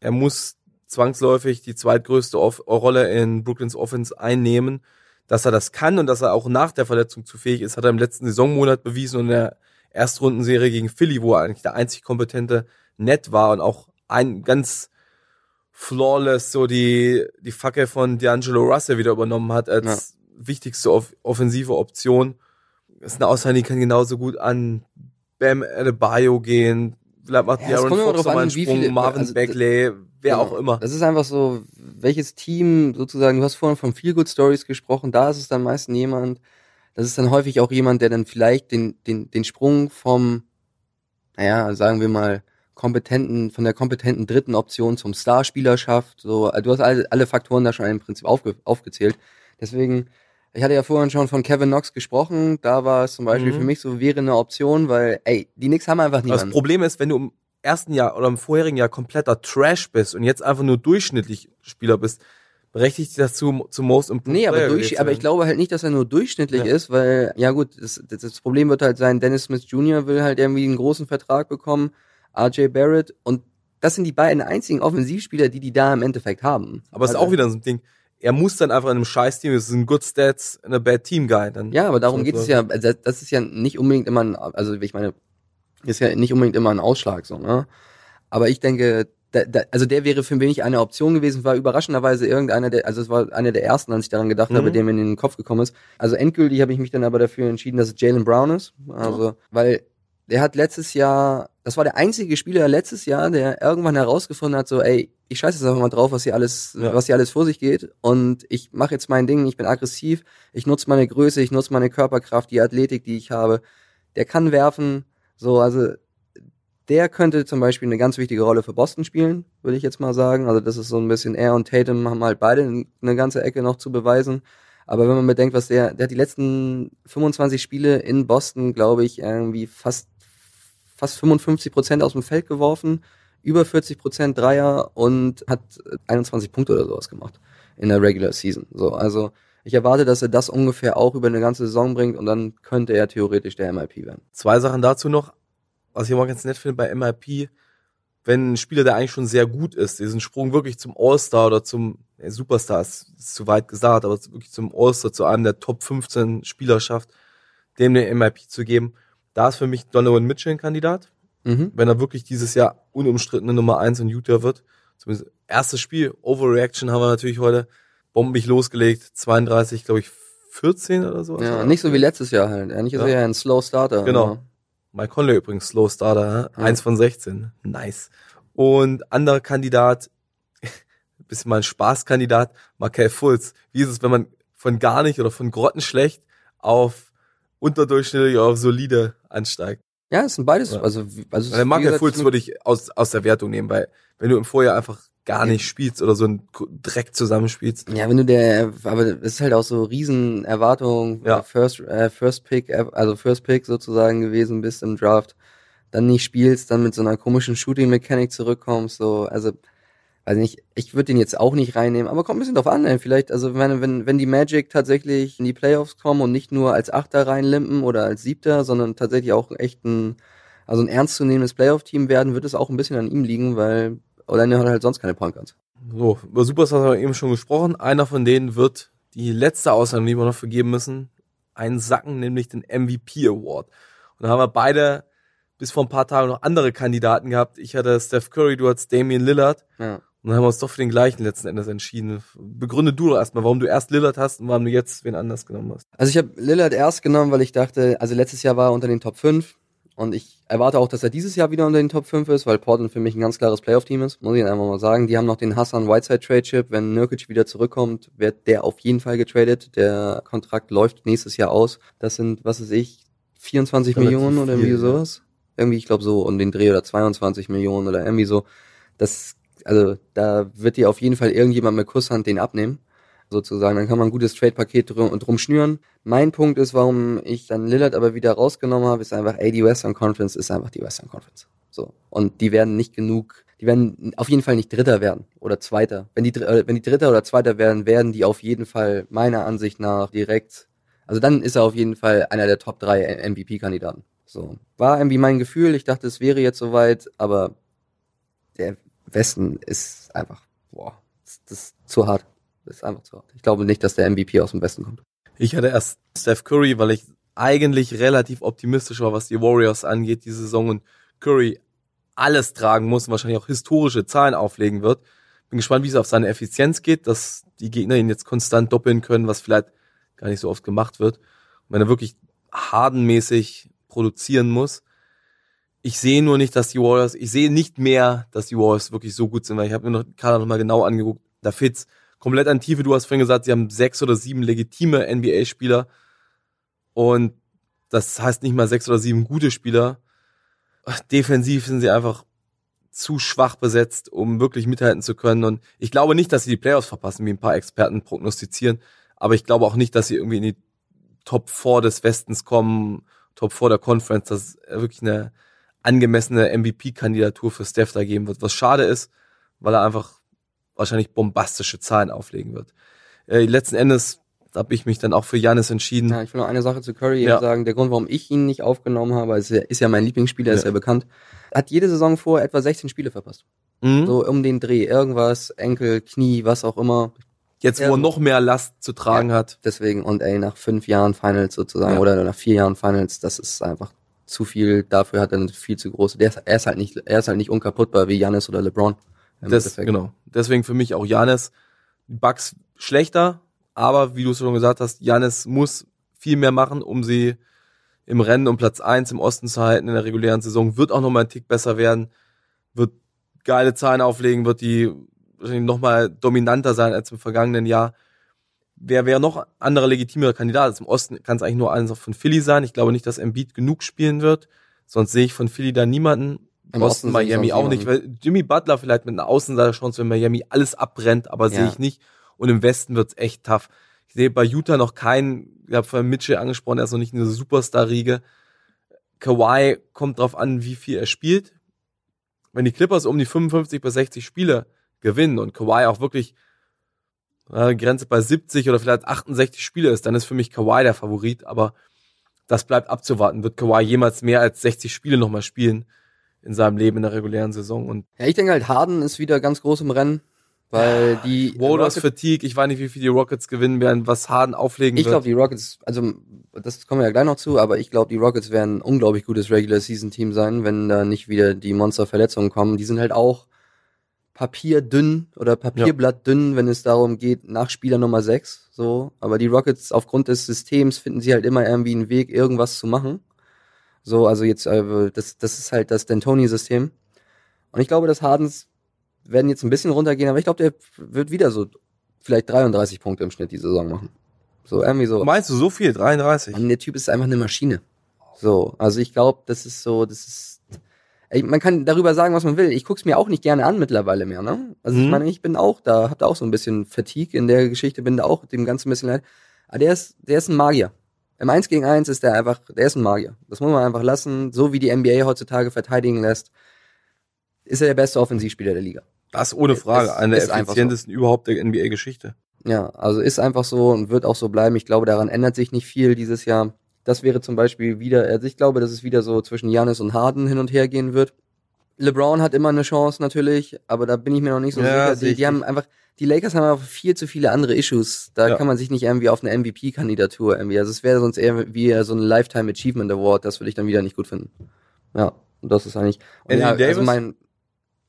Er muss zwangsläufig die zweitgrößte Off Rolle in Brooklyns Offense einnehmen. Dass er das kann und dass er auch nach der Verletzung zu fähig ist, hat er im letzten Saisonmonat bewiesen und in der Erstrundenserie gegen Philly, wo er eigentlich der einzig kompetente Net war und auch ein ganz flawless so die, die Fackel von D'Angelo Russell wieder übernommen hat als wichtigste off offensive Option. Das ist eine Aussage, die kann genauso gut an Bam Adebayo gehen. Vielleicht macht Ja, immer Fox drauf noch mal an, einen wie Sprung, viele- Marvin also, Bagley, wer Genau. auch immer. Das ist einfach so, welches Team sozusagen, du hast vorhin von Feel Good Stories gesprochen, da ist es dann meistens jemand, das ist dann häufig auch jemand, der dann vielleicht den, den, den Sprung vom, naja, sagen wir mal, kompetenten, von der kompetenten dritten Option zum Starspieler schafft. So, du hast alle, alle Faktoren da schon im Prinzip aufge, aufgezählt. Deswegen, ich hatte ja vorhin schon von Kevin Knox gesprochen, da war es zum Beispiel Mhm. für mich so, wäre eine Option, weil, ey, die Knicks haben einfach Das niemanden. Problem ist, wenn du im ersten Jahr oder im vorherigen Jahr kompletter Trash bist und jetzt einfach nur durchschnittlich Spieler bist, berechtigt dich das zu, zu Most Improved Nee, aber, durch, aber ich glaube halt nicht, dass er nur durchschnittlich Ja. ist, weil, ja gut, das, das, das Problem wird halt sein, Dennis Smith Jr. will halt irgendwie einen großen Vertrag bekommen, RJ Barrett und das sind die beiden einzigen Offensivspieler, die die da im Endeffekt haben. Aber es ist Also- auch wieder so ein Ding. Er muss dann einfach in einem Scheiß-Team, es ist ein Good Stats and a Bad Team Guy. Dann Ja, aber darum geht es ja, also das ist ja nicht unbedingt immer ein, also ich meine, ist ja nicht unbedingt immer ein Ausschlag so, ne? Aber ich denke, da, da, also der wäre für mich eine Option gewesen, war überraschenderweise irgendeiner der, also es war einer der ersten, als ich daran gedacht Mhm. habe, der mir in den Kopf gekommen ist. Also endgültig habe ich mich dann aber dafür entschieden, dass es Jalen Brown ist. Also, weil der hat letztes Jahr, das war der einzige Spieler letztes Jahr, der irgendwann herausgefunden hat, so, ey, ich scheiße jetzt einfach mal drauf, was hier alles, Ja. was hier alles vor sich geht. Und ich mache jetzt mein Ding, ich bin aggressiv, ich nutze meine Größe, ich nutze meine Körperkraft, die Athletik, die ich habe. Der kann werfen, so, also der könnte zum Beispiel eine ganz wichtige Rolle für Boston spielen, würde ich jetzt mal sagen. Also das ist so ein bisschen, er und Tatum haben halt beide eine ganze Ecke noch zu beweisen. Aber wenn man bedenkt, was der, der hat die letzten 25 Spiele in Boston, glaube ich, irgendwie fast, fast 55 Prozent aus dem Feld geworfen, über 40 Prozent Dreier und hat 21 Punkte oder sowas gemacht in der Regular Season. So, also ich erwarte, dass er das ungefähr auch über eine ganze Saison bringt und dann könnte er theoretisch der MIP werden. Zwei Sachen dazu noch, was ich immer ganz nett finde bei MIP, wenn ein Spieler, der eigentlich schon sehr gut ist, diesen Sprung wirklich zum All-Star oder zum äh, Superstar ist, ist zu weit gesagt, aber wirklich zum All-Star, zu einem der Top 15 Spieler schafft, dem den MIP zu geben, da ist für mich Donovan Mitchell ein Kandidat. Mhm. wenn er wirklich dieses Jahr unumstrittene Nummer eins in Utah wird. Zumindest erstes Spiel, Overreaction haben wir natürlich heute bombig losgelegt. 32, glaube ich, 14 oder so. Ja, nicht so wie letztes Jahr halt. Eigentlich ist Ja. er ja ein Slow Starter. Genau. aber- Mike Conley übrigens, Slow Starter, Ja. eins von 16. Nice. Und anderer Kandidat, bisschen mal ein Spaßkandidat, Markel Fultz. Wie ist es, wenn man von gar nicht oder von grottenschlecht auf unterdurchschnittlich auf solide ansteigt? Ja, es sind beides. Ja. Also, wie- also wie Markel Fultz würde ich aus, aus der Wertung nehmen, weil wenn du im Vorjahr einfach gar nicht spielst oder so einen Dreck zusammenspielst, Ja, wenn du der, aber es ist halt auch so riesen Erwartung, Ja. First, äh, First Pick, äh, also First Pick sozusagen gewesen bist im Draft, dann nicht spielst, dann mit so einer komischen Shooting Mechanik zurückkommst, so, also, weiß nicht, ich würde den jetzt auch nicht reinnehmen, aber kommt ein bisschen drauf an, ey. vielleicht, also wenn, wenn, wenn die Magic tatsächlich in die Playoffs kommen und nicht nur als Achter reinlimpen oder als Siebter, sondern tatsächlich auch echt ein, also ein ernstzunehmendes Playoff-Team werden, wird es auch ein bisschen an ihm liegen, weil Orlando hat halt sonst keine Point Guards. So, über Superstars haben wir eben schon gesprochen. Einer von denen wird die letzte Ausnahme, die wir noch vergeben müssen, einen sacken, nämlich den MVP Award. Und da haben wir beide bis vor ein paar Tagen noch andere Kandidaten gehabt. Ich hatte Steph Curry, du hattest Damian Lillard. Ja. Und dann haben wir uns doch für den gleichen letzten Endes entschieden. Begründe du doch erstmal, warum du erst Lillard hast und warum du jetzt wen anders genommen hast. Also ich habe Lillard erst genommen, weil ich dachte, also letztes Jahr war er unter den Top 5 und ich erwarte auch, dass er dieses Jahr wieder unter den Top 5 ist, weil Portland für mich ein ganz klares Playoff-Team ist, muss ich einfach mal sagen. Die haben noch den Hassan Whiteside Trade Chip, wenn Nurkic wieder zurückkommt, wird der auf jeden Fall getradet. Der Kontrakt läuft nächstes Jahr aus. Das sind, was weiß ich, 24 Relativ Millionen oder irgendwie viel, sowas. Irgendwie, ich glaube so um den Dreh oder 22 Millionen oder irgendwie so. Das, also da wird dir auf jeden Fall irgendjemand mit Kusshand den abnehmen sozusagen. Dann kann man ein gutes Trade-Paket drum, drum schnüren. Mein Punkt ist, warum ich dann Lillard aber wieder rausgenommen habe, ist einfach, ey, die Western Conference ist einfach die Western Conference. So. Und die werden nicht genug, die werden auf jeden Fall nicht Dritter werden oder Zweiter. Wenn die, äh, wenn die Dritter oder Zweiter werden, werden die auf jeden Fall meiner Ansicht nach direkt, also dann ist er auf jeden Fall einer der Top 3 MVP-Kandidaten. So. War irgendwie mein Gefühl. Ich dachte, es wäre jetzt soweit, aber der Westen ist einfach, boah, das, das ist zu hart. Das ist einfach zu hart. Ich glaube nicht, dass der MVP aus dem Westen kommt. Ich hatte erst Steph Curry, weil ich eigentlich relativ optimistisch war, was die Warriors angeht, die Saison und Curry alles tragen muss und wahrscheinlich auch historische Zahlen auflegen wird. Bin gespannt, wie es auf seine Effizienz geht, dass die Gegner ihn jetzt konstant doppeln können, was vielleicht gar nicht so oft gemacht wird. Und wenn er wirklich hardenmäßig produzieren muss. Ich sehe nur nicht, dass die Warriors, ich sehe nicht mehr, dass die Warriors wirklich so gut sind, weil ich habe mir noch Kader noch mal genau angeguckt. Da fehlt's komplett an Tiefe. Du hast vorhin gesagt, sie haben sechs oder sieben legitime NBA-Spieler. Und das heißt nicht mal sechs oder sieben gute Spieler. Defensiv sind sie einfach zu schwach besetzt, um wirklich mithalten zu können. Und ich glaube nicht, dass sie die Playoffs verpassen, wie ein paar Experten prognostizieren. Aber ich glaube auch nicht, dass sie irgendwie in die Top 4 des Westens kommen, Top 4 der Conference, dass es wirklich eine angemessene MVP-Kandidatur für Steph da geben wird. Was schade ist, weil er einfach wahrscheinlich bombastische Zahlen auflegen wird. Äh, letzten Endes habe ich mich dann auch für Janis entschieden. Ja, ich will noch eine Sache zu Curry Ja. sagen. Der Grund, warum ich ihn nicht aufgenommen habe, ist ja, ist ja mein Lieblingsspieler, ist Ja. ja bekannt. Hat jede Saison vor etwa 16 Spiele verpasst. Mhm. So um den Dreh. Irgendwas, Enkel, Knie, was auch immer. Jetzt, wo er noch mehr Last zu tragen hat. Deswegen, und ey, nach fünf Jahren Finals sozusagen, Ja. oder nach vier Jahren Finals, das ist einfach zu viel. Dafür hat er eine viel zu große. Der ist, er ist halt nicht, er ist halt nicht unkaputtbar wie Janis oder LeBron. Das, genau. Deswegen für mich auch Janis. Die Bucks schlechter, aber wie du es schon gesagt hast, Janis muss viel mehr machen, um sie im Rennen um Platz eins im Osten zu halten in der regulären Saison. Wird auch nochmal ein Tick besser werden, wird geile Zahlen auflegen, wird die wahrscheinlich nochmal dominanter sein als im vergangenen Jahr. Wer wäre noch anderer legitimer Kandidat? Also Im Osten kann es eigentlich nur eines von Philly sein. Ich glaube nicht, dass Embiid genug spielen wird. Sonst sehe ich von Philly da niemanden. Im Osten sehe ich Miami auch nicht, weil Jimmy Butler vielleicht mit einer Außenseiterchance, wenn Miami alles abbrennt, aber sehe Ja. ich nicht. Und im Westen wird's echt tough. Ich sehe bei Utah noch keinen, ich habe vorhin Mitchell angesprochen, er ist noch nicht eine Superstar-Riege. Kawhi kommt drauf an, wie viel er spielt. Wenn die Clippers um die 55 bis 60 Spiele gewinnen und Kawhi auch wirklich äh, Grenze bei 70 oder vielleicht 68 Spiele ist, dann ist für mich Kawhi der Favorit, aber das bleibt abzuwarten. Wird Kawhi jemals mehr als 60 Spiele nochmal spielen in seinem Leben in der regulären Saison? Und Ja, ich denke halt, Harden ist wieder ganz groß im Rennen, weil die Warriors Fatigue, ich weiß nicht, wie viel die Rockets gewinnen werden, was Harden auflegen Ich wird. glaube, die Rockets, also das kommen wir ja gleich noch zu, aber ich glaube, die Rockets werden ein unglaublich gutes Regular Season Team sein, wenn da nicht wieder die Monster-Verletzungen kommen. Die sind halt auch papierdünn oder papierblattdünn, wenn es darum geht, nach Spieler Nummer 6. So. Aber die Rockets aufgrund des Systems finden sie halt immer irgendwie einen Weg, irgendwas zu machen. So, also jetzt, äh, das, das ist halt das D'Antoni-System. Und ich glaube, dass Hardens werden jetzt ein bisschen runtergehen, aber ich glaube, der wird wieder so vielleicht 33 Punkte im Schnitt die Saison machen. So, irgendwie so. Meinst du so viel? 33? Mann, der Typ ist einfach eine Maschine. So, also ich glaube, das ist so, das ist. Man kann darüber sagen, was man will. Ich guck's mir auch nicht gerne an mittlerweile mehr, ne? Also ich Mhm. meine, ich bin auch da, hab da auch so ein bisschen Fatigue in der Geschichte, bin da auch dem Ganzen ein bisschen leid. Aber der ist, der ist ein Magier. Im 1 gegen 1 ist der einfach, der ist ein Magier. Das muss man einfach lassen. So wie die NBA heutzutage verteidigen lässt, ist er der beste Offensivspieler der Liga. Das ohne Frage. Es Einer der einfach so. effizientesten überhaupt der NBA-Geschichte. Ja, also ist einfach so und wird auch so bleiben. Ich glaube, daran ändert sich nicht viel dieses Jahr. Das wäre zum Beispiel wieder, also ich glaube, dass es wieder so zwischen Janis und Harden hin und her gehen wird. LeBron hat immer eine Chance natürlich, aber da bin ich mir noch nicht so Ja, sicher. Die, die haben einfach, die Lakers haben einfach viel zu viele andere Issues. Da Ja. kann man sich nicht irgendwie auf eine MVP-Kandidatur irgendwie. Also es wäre sonst eher wie so ein Lifetime Achievement Award. Das würde ich dann wieder nicht gut finden. Ja, und das ist eigentlich. Und Anthony ja, also mein,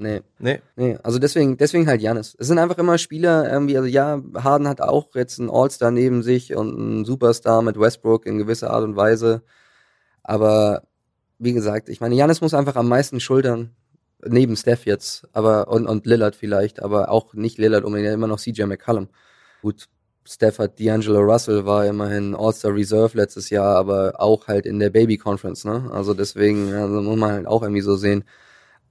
nee. Nee. Nee, also deswegen, deswegen halt Janis. Es sind einfach immer Spieler, irgendwie, also ja, Harden hat auch jetzt einen All-Star neben sich und einen Superstar mit Westbrook in gewisser Art und Weise. Aber wie gesagt, ich meine, Janis muss einfach am meisten schultern, neben Steph jetzt, aber und, und Lillard vielleicht, aber auch nicht Lillard unbedingt, immer noch CJ McCollum. Gut, Steph hat D'Angelo Russell, war immerhin All-Star Reserve letztes Jahr, aber auch halt in der Baby Conference, ne? Also deswegen, also muss man halt auch irgendwie so sehen.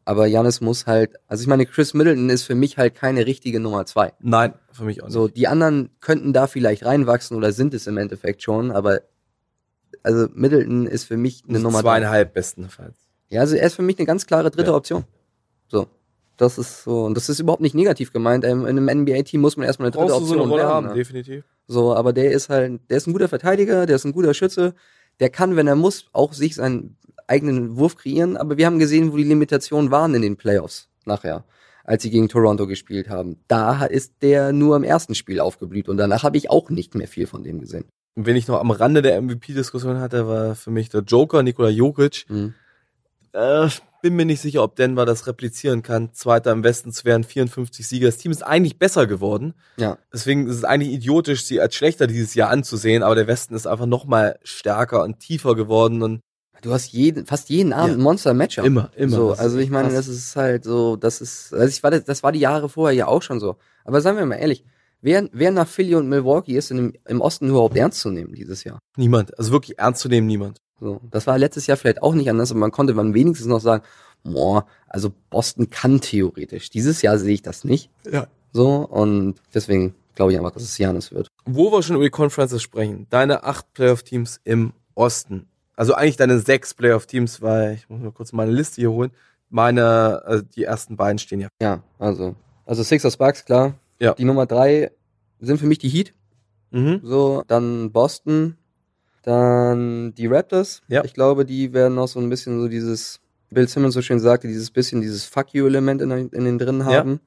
Aber Janis muss halt, also ich meine, Chris Middleton ist für mich halt keine richtige Nummer zwei. Nein, für mich auch nicht. So, die anderen könnten da vielleicht reinwachsen oder sind es im Endeffekt schon, aber also Middleton ist für mich eine Also Nummer drei. zweieinhalb bestenfalls. Ja, also er ist für mich eine ganz klare dritte Ja. Option. So. Das ist so, und das ist überhaupt nicht negativ gemeint. Ähm, In einem NBA-Team muss man erstmal eine dritte Brauchst du so Option eine Rolle werden, haben, ne? definitiv. So, aber der ist halt, der ist ein guter Verteidiger, der ist ein guter Schütze, der kann, wenn er muss, auch sich seinen eigenen Wurf kreieren, aber wir haben gesehen, wo die Limitationen waren in den Playoffs nachher, als sie gegen Toronto gespielt haben. Da ist der nur im ersten Spiel aufgeblüht und danach habe ich auch nicht mehr viel von dem gesehen. Und wenn ich noch am Rande der MVP-Diskussion hatte, war für mich der Joker, Nikola Jokic. Mhm. Äh, bin mir nicht sicher, ob Denver das replizieren kann. Zweiter im Westen zu werden, 54 Sieger. Das Team ist eigentlich besser geworden. Ja. Deswegen ist es eigentlich idiotisch, sie als schlechter dieses Jahr anzusehen. Aber der Westen ist einfach noch mal stärker und tiefer geworden. Und Du hast jeden, fast jeden Abend Ja. ein Monster-Matchup. Immer, immer. So, also ich meine, krass. das ist halt so, das ist, also ich war, das, das war die Jahre vorher ja auch schon so. Aber sagen wir mal ehrlich, wer, wer nach Philly und Milwaukee ist in dem, im Osten überhaupt ernst zu nehmen dieses Jahr? niemand. Also wirklich ernst zu nehmen, niemand. So, das war letztes Jahr vielleicht auch nicht anders, aber man konnte man wenigstens noch sagen, boah, also Boston kann theoretisch. Dieses Jahr sehe ich das nicht. Ja. So, und deswegen glaube ich einfach, dass es Janis wird. Wo wir schon über die Conferences sprechen, deine acht Playoff-Teams im Osten. Also eigentlich deine sechs Playoff-Teams, weil ich muss mal kurz meine Liste hier holen. Meine, also die ersten beiden stehen ja. Ja, also, also Sixers Bucks, klar. Ja. Die Nummer drei sind für mich die Heat. Mhm. So, dann Boston, dann die Raptors. Ja. Ich glaube, die werden auch so ein bisschen so dieses, Bill Simmons so schön sagte, dieses bisschen dieses Fuck you-Element in, in den drin haben.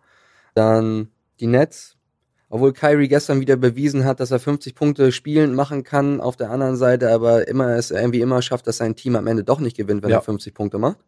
Dann die Nets. Obwohl Kyrie gestern wieder bewiesen hat, dass er 50 Punkte spielen machen kann, auf der anderen Seite aber immer es irgendwie immer schafft, dass sein Team am Ende doch nicht gewinnt, wenn Ja. er 50 Punkte macht.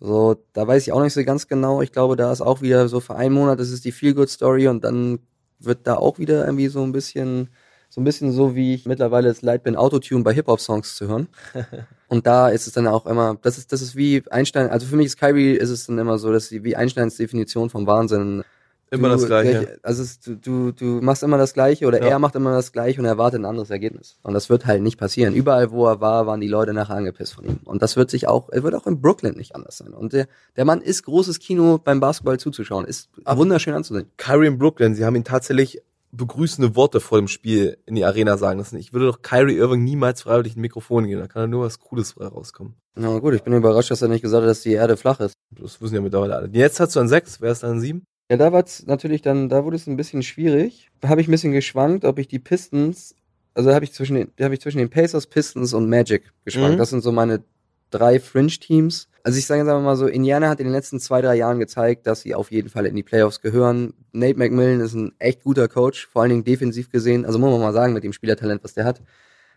So, da weiß ich auch nicht so ganz genau. Ich glaube, da ist auch wieder so für einen Monat, das ist die Feel-Good-Story und dann wird da auch wieder irgendwie so ein bisschen, so ein bisschen so, wie ich mittlerweile es leid bin, Autotune bei Hip-Hop-Songs zu hören. und da ist es dann auch immer, das ist, das ist wie Einstein, also für mich ist Kyrie, ist es dann immer so, dass sie wie Einsteins Definition vom Wahnsinn. Immer du, das Gleiche. Also es, du, du, du machst immer das Gleiche oder Ja. er macht immer das Gleiche und erwartet ein anderes Ergebnis. Und das wird halt nicht passieren. Überall, wo er war, waren die Leute nachher angepisst von ihm. Und das wird sich auch, er wird auch in Brooklyn nicht anders sein. Und der, der Mann ist großes Kino beim Basketball zuzuschauen. Ist wunderschön anzusehen. Kyrie in Brooklyn, sie haben ihn tatsächlich begrüßende Worte vor dem Spiel in die Arena sagen lassen. Ich würde doch Kyrie Irving niemals freiwillig ein Mikrofon geben, da kann da nur was Cooles frei rauskommen. Na gut, ich bin überrascht, dass er nicht gesagt hat, dass die Erde flach ist. Das wissen ja mittlerweile alle. Jetzt hast du an sechs, wer ist dann an sieben? Ja, da war's natürlich dann, da wurde es ein bisschen schwierig. Da habe ich ein bisschen geschwankt, ob ich die Pistons, also habe ich zwischen den, habe ich zwischen den Pacers, Pistons und Magic geschwankt. Mhm. Das sind so meine drei Fringe-Teams. Also ich sage jetzt mal so, Indiana hat in den letzten zwei, drei Jahren gezeigt, dass sie auf jeden Fall in die Playoffs gehören. Nate McMillan ist ein echt guter Coach, vor allen Dingen defensiv gesehen. Also muss man mal sagen, mit dem Spielertalent, was der hat.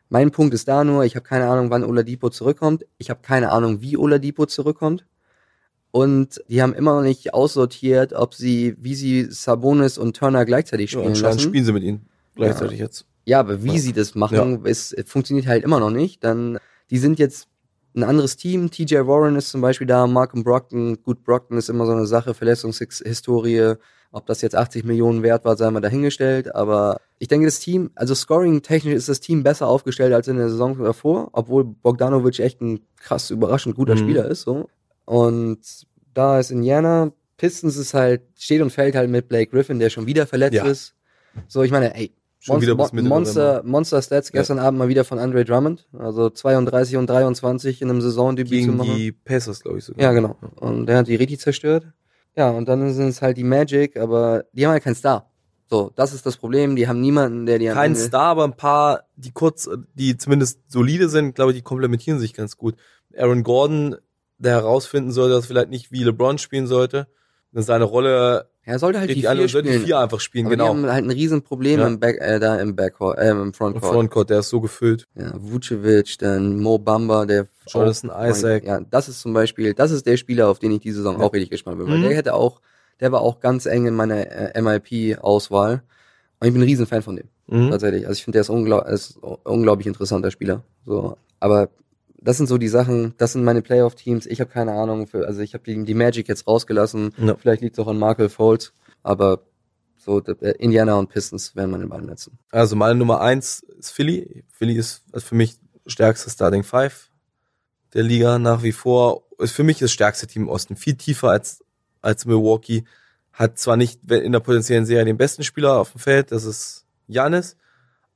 Mein Punkt ist da nur, ich habe keine Ahnung, wann Oladipo zurückkommt. Ich habe keine Ahnung, wie Oladipo zurückkommt. Und die haben immer noch nicht aussortiert, ob sie, wie sie Sabonis und Turner gleichzeitig Ja, spielen anscheinend lassen. spielen sie mit ihnen gleichzeitig jetzt. Ja, aber wie sie das machen, es funktioniert halt immer noch nicht. Dann, die sind jetzt ein anderes Team. TJ Warren ist zum Beispiel da, Malcolm Brockton. Gut, Brockton ist immer so eine Sache, Verletzungshistorie. Ob das jetzt 80 Millionen wert war, sei mal dahingestellt. Aber ich denke, das Team, also scoring-technisch ist das Team besser aufgestellt als in der Saison davor, obwohl Bogdanovic echt ein krass überraschend guter Mhm. Spieler ist. So. Und da ist Indiana, Pistons ist halt, steht und fällt halt mit Blake Griffin, der schon wieder verletzt Ja. ist. So, ich meine, ey, Schon wieder bis Mon Monster. Monster Stats gestern Abend mal wieder von Andre Drummond. Also 32 und 23 in einem Saisondebüt zu Gegen machen. die Pacers, glaube ich sogar. Ja, genau. Und der hat die richtig zerstört. Ja, und dann sind es halt die Magic, aber die haben halt keinen Star. So, das ist das Problem. Die haben niemanden, der die Kein Star, aber ein paar, die kurz, die zumindest solide sind, glaube ich, die komplementieren sich ganz gut. Aaron Gordon, der herausfinden soll, dass er vielleicht nicht wie LeBron spielen sollte, dass seine Rolle Er sollte halt die alle vier und sollte die spielen. vier einfach spielen, aber genau. die haben halt ein Riesenproblem Ja. im Back, äh, da im Backcourt, äh, im Im Frontcourt. Frontcourt, der ist so gefüllt. Ja, Vucevic, dann Mo Bamba, der Jonathan auch- Isaac. Ja, das ist zum Beispiel, das ist der Spieler, auf den ich diese Saison Ja. auch richtig gespannt bin, weil Mhm. der hätte auch, der war auch ganz eng in meiner äh, MIP-Auswahl. Und ich bin ein Riesenfan von dem, Mhm. tatsächlich. Also ich finde, der ist, unglaub, ist ein unglaublich interessanter Spieler. So, aber das sind so die Sachen, das sind meine Playoff-Teams. Ich habe keine Ahnung, für, also ich habe die, die Magic jetzt rausgelassen. Ja. Vielleicht liegt es auch an Markel Fultz, aber so äh, Indiana und Pistons werden meine beiden letzten. Also meine Nummer eins ist Philly. Philly ist für mich stärkste Starting Five der Liga nach wie vor. Ist für mich das stärkste Team im Osten. Viel tiefer als, als Milwaukee. Hat zwar nicht in der potenziellen Serie den besten Spieler auf dem Feld, das ist Janis,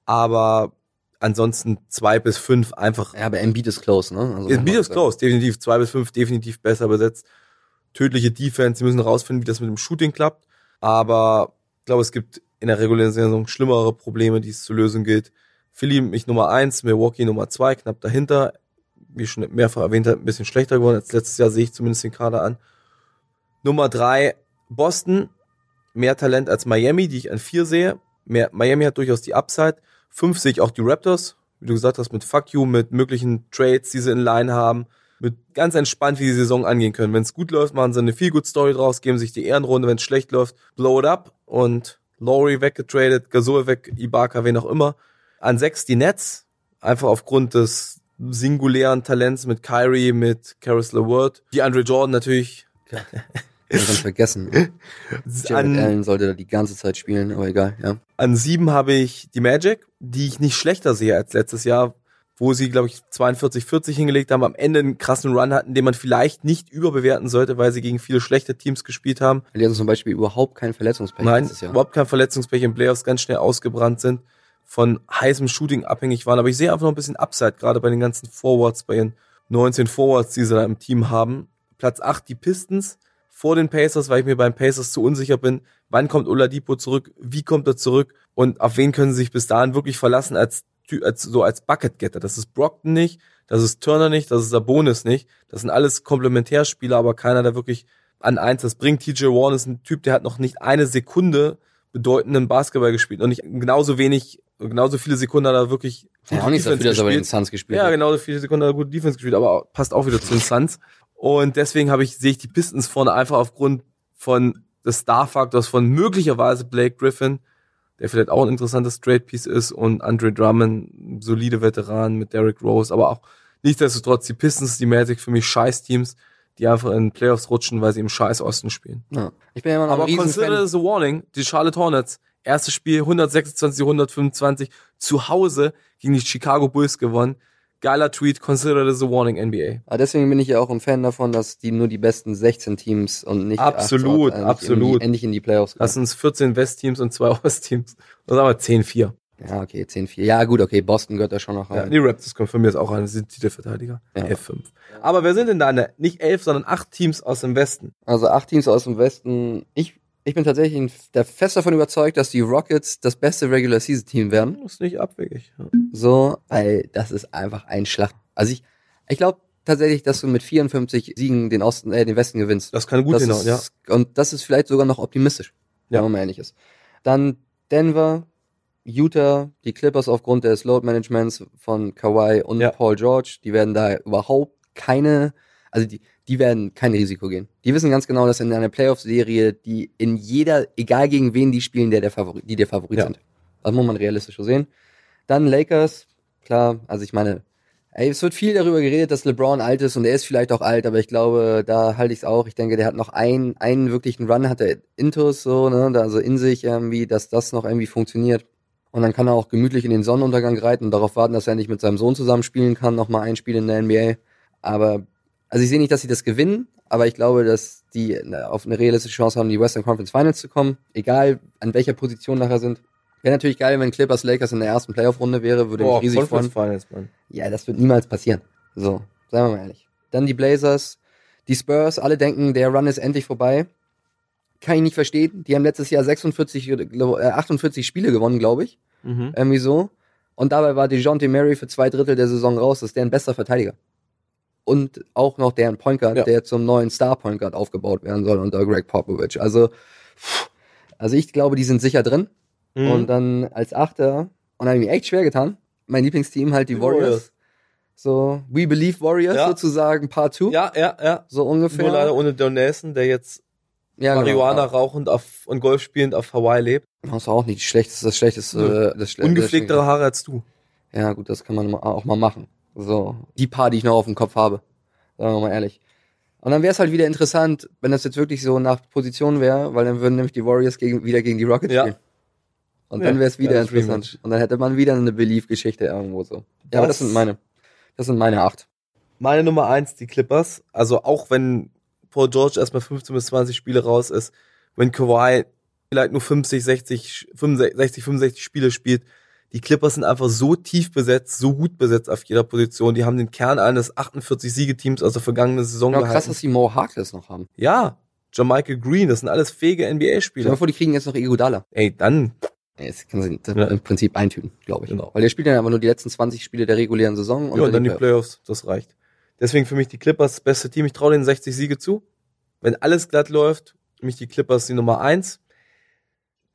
aber ansonsten zwei bis fünf einfach. Ja, aber Embiid ist close, ne? Also, Embiid ist close, definitiv. Zwei bis fünf definitiv besser besetzt. Tödliche Defense, sie müssen rausfinden, wie das mit dem Shooting klappt. Aber ich glaube, es gibt in der regulären Saison schlimmere Probleme, die es zu lösen gilt. Philly mich Nummer eins, Milwaukee Nummer zwei, knapp dahinter. Wie schon mehrfach erwähnt ein bisschen schlechter geworden als letztes Jahr, sehe ich zumindest den Kader an. Nummer drei, Boston. Mehr Talent als Miami, die ich an vier sehe. Mehr, Miami hat durchaus die Upside. Fünf sehe ich auch die Raptors. Wie du gesagt hast, mit Fuck You, mit möglichen Trades, die sie in Line haben. Mit ganz entspannt, wie die Saison angehen können. Wenn es gut läuft, machen sie eine viel gut Story draus, geben sich die Ehrenrunde. Wenn es schlecht läuft, blow it up. Und Laurie weggetradet, Gasol weg, Ibaka, wen auch immer. An sechs die Nets. Einfach aufgrund des singulären Talents mit Kyrie, mit Caris LeVert. Die Andre Jordan natürlich. Ich ganz vergessen. Jared Allen sollte da die ganze Zeit spielen, aber egal, ja. An sieben habe ich die Magic, die ich nicht schlechter sehe als letztes Jahr, wo sie, glaube ich, 42, 40 hingelegt haben, am Ende einen krassen Run hatten, den man vielleicht nicht überbewerten sollte, weil sie gegen viele schlechte Teams gespielt haben. Die hatten zum Beispiel überhaupt kein Verletzungspech Nein, letztes Jahr. überhaupt kein Verletzungspech in Playoffs, ganz schnell ausgebrannt sind, von heißem Shooting abhängig waren. Aber ich sehe einfach noch ein bisschen Upside, gerade bei den ganzen Forwards, bei ihren 19 Forwards, die sie da im Team haben. Platz 8 die Pistons vor den Pacers, weil ich mir beim Pacers zu unsicher bin. Wann kommt Oladipo zurück? Wie kommt er zurück? Und auf wen können sie sich bis dahin wirklich verlassen als, als so als Bucket-Getter? Das ist Brockton nicht, das ist Turner nicht, das ist Sabonis nicht. Das sind alles Komplementärspieler, aber keiner, der wirklich an eins das bringt. TJ Warren ist ein Typ, der hat noch nicht eine Sekunde bedeutenden Basketball gespielt und nicht genauso wenig, genauso viele Sekunden hat er wirklich ja, auch nicht so viel, dass er bei den. Suns gespielt Ja, genauso viele Sekunden hat er gut Defense gespielt, aber passt auch wieder zu den Suns. Und deswegen habe ich, sehe ich die Pistons vorne einfach aufgrund von des Star-Faktors von möglicherweise Blake Griffin, der vielleicht auch ein interessantes Straight-Piece ist und Andre Drummond, solide Veteran mit Derrick Rose, aber auch nichtsdestotrotz die Pistons, die Magic für mich Scheiß-Teams, die einfach in Playoffs rutschen, weil sie im Scheiß Osten spielen. Ja. Ich bin ja immer noch Aber ein consider this a warning. Die Charlotte Hornets, erstes Spiel 126, 125, zu Hause gegen die Chicago Bulls gewonnen. Geiler Tweet, consider this a warning, NBA. Aber deswegen bin ich ja auch ein Fan davon, dass die nur die besten 16 Teams und nicht Absolut, 8, nicht absolut. Endlich in die Playoffs kommen. Lass uns 14 West-Teams und zwei Ost-Teams. Oder sagen wir 10-4. Ja, okay, 10-4. Ja, gut, okay, Boston gehört da schon noch Ja, rein. die Raptors kommen von mir jetzt auch an, sie sind Titelverteidiger. Ja. F5. Aber wer sind denn da? Ne? Nicht elf, sondern acht Teams aus dem Westen. Also acht Teams aus dem Westen. Ich, ich bin tatsächlich der fest davon überzeugt, dass die Rockets das beste Regular Season Team werden. Das ist nicht abwegig. Ja. So, weil das ist einfach ein Schlag. Also ich, ich glaube tatsächlich, dass du mit 54 Siegen den Osten, äh, den Westen gewinnst. Das kann gut das ja. Und das ist vielleicht sogar noch optimistisch, Ja. wenn man mal ehrlich ist. Dann Denver, Utah, die Clippers aufgrund des Load Managements von Kawhi und Ja. Paul George, die werden da überhaupt keine, Also die, die werden kein Risiko gehen. Die wissen ganz genau, dass in einer Playoff-Serie, die in jeder, egal gegen wen die spielen, der der Favorit, die der Favorit Ja. sind. Das muss man realistisch so sehen. Dann Lakers, klar, also ich meine, ey, es wird viel darüber geredet, dass LeBron alt ist und er ist vielleicht auch alt, aber ich glaube, da halte ich es auch. Ich denke, der hat noch einen, einen wirklichen Run, hat er Intus so, ne, da also in sich irgendwie, dass das noch irgendwie funktioniert. Und dann kann er auch gemütlich in den Sonnenuntergang reiten und darauf warten, dass er nicht mit seinem Sohn zusammenspielen kann, nochmal ein Spiel in der NBA. Aber, also ich sehe nicht, dass sie das gewinnen, aber ich glaube, dass die na, auf eine realistische Chance haben, in die Western Conference Finals zu kommen, egal an welcher Position nachher sind. Wäre natürlich geil, wenn Clippers Lakers in der ersten Playoff-Runde wäre, würde mich riesig freuen. Finals, Mann. Ja, das wird niemals passieren. So, sagen wir mal ehrlich. Dann die Blazers, die Spurs, alle denken, der Run ist endlich vorbei. Kann ich nicht verstehen. Die haben letztes Jahr 46, glaub- äh, 48 Spiele gewonnen, glaube ich. Mhm. Irgendwie so. Und dabei war DeJounte Murray für zwei Drittel der Saison raus. Das ist deren bester Verteidiger. Und auch noch deren Point Guard, Ja. der zum neuen Star Point Guard aufgebaut werden soll unter Greg Popovich. Also, also ich glaube, die sind sicher drin. Mhm. Und dann als Achter, und habe ich mir echt schwer getan. Mein Lieblingsteam halt die, Die Warriors. Warriors. So, We Believe Warriors Ja. sozusagen, Part 2. Ja, ja, ja. So ungefähr. Nur leider ohne Don Nelson, der jetzt ja, Marihuana Genau. rauchend auf, und Golf spielend auf Hawaii lebt. Das ist auch nicht die schlechteste, das schlechteste, das schle Ungepflegtere das Haare als du. Ja, gut, das kann man ma- auch mal machen. So, die paar, die ich noch auf dem Kopf habe. Sagen wir mal ehrlich. Und dann wäre es halt wieder interessant, wenn das jetzt wirklich so nach Position wäre, weil dann würden nämlich die Warriors gegen, wieder gegen die Rockets Ja. spielen. Und Ja, dann wäre es wieder interessant. Und dann hätte man wieder eine Belief-Geschichte irgendwo so. Ja, aber das Das- sind meine. Das sind meine acht. Meine Nummer eins, die Clippers. Also auch wenn Paul George erstmal 15 bis 20 Spiele raus ist, wenn Kawhi vielleicht nur 50, 60, 65, 65 Spiele spielt, die Clippers sind einfach so tief besetzt, so gut besetzt auf jeder Position. Die haben den Kern eines 48 Siegeteams aus der vergangenen Saison krass, gehalten. dass die Mo Harkless noch haben. Ja, Jermichael Green, das sind alles fähige Stell NBA-Spieler. mal vor, die kriegen jetzt noch Iguodala. Ey, dann, Das kann sie Ja. im Prinzip eintüten, glaube ich. Genau. Weil der spielt dann aber nur die letzten 20 Spiele der regulären Saison ja, und dann die Playoffs, das reicht. Deswegen für mich die Clippers das beste Team. Ich traue denen 60 Siege zu. Wenn alles glatt läuft, für mich die Clippers die Nummer eins.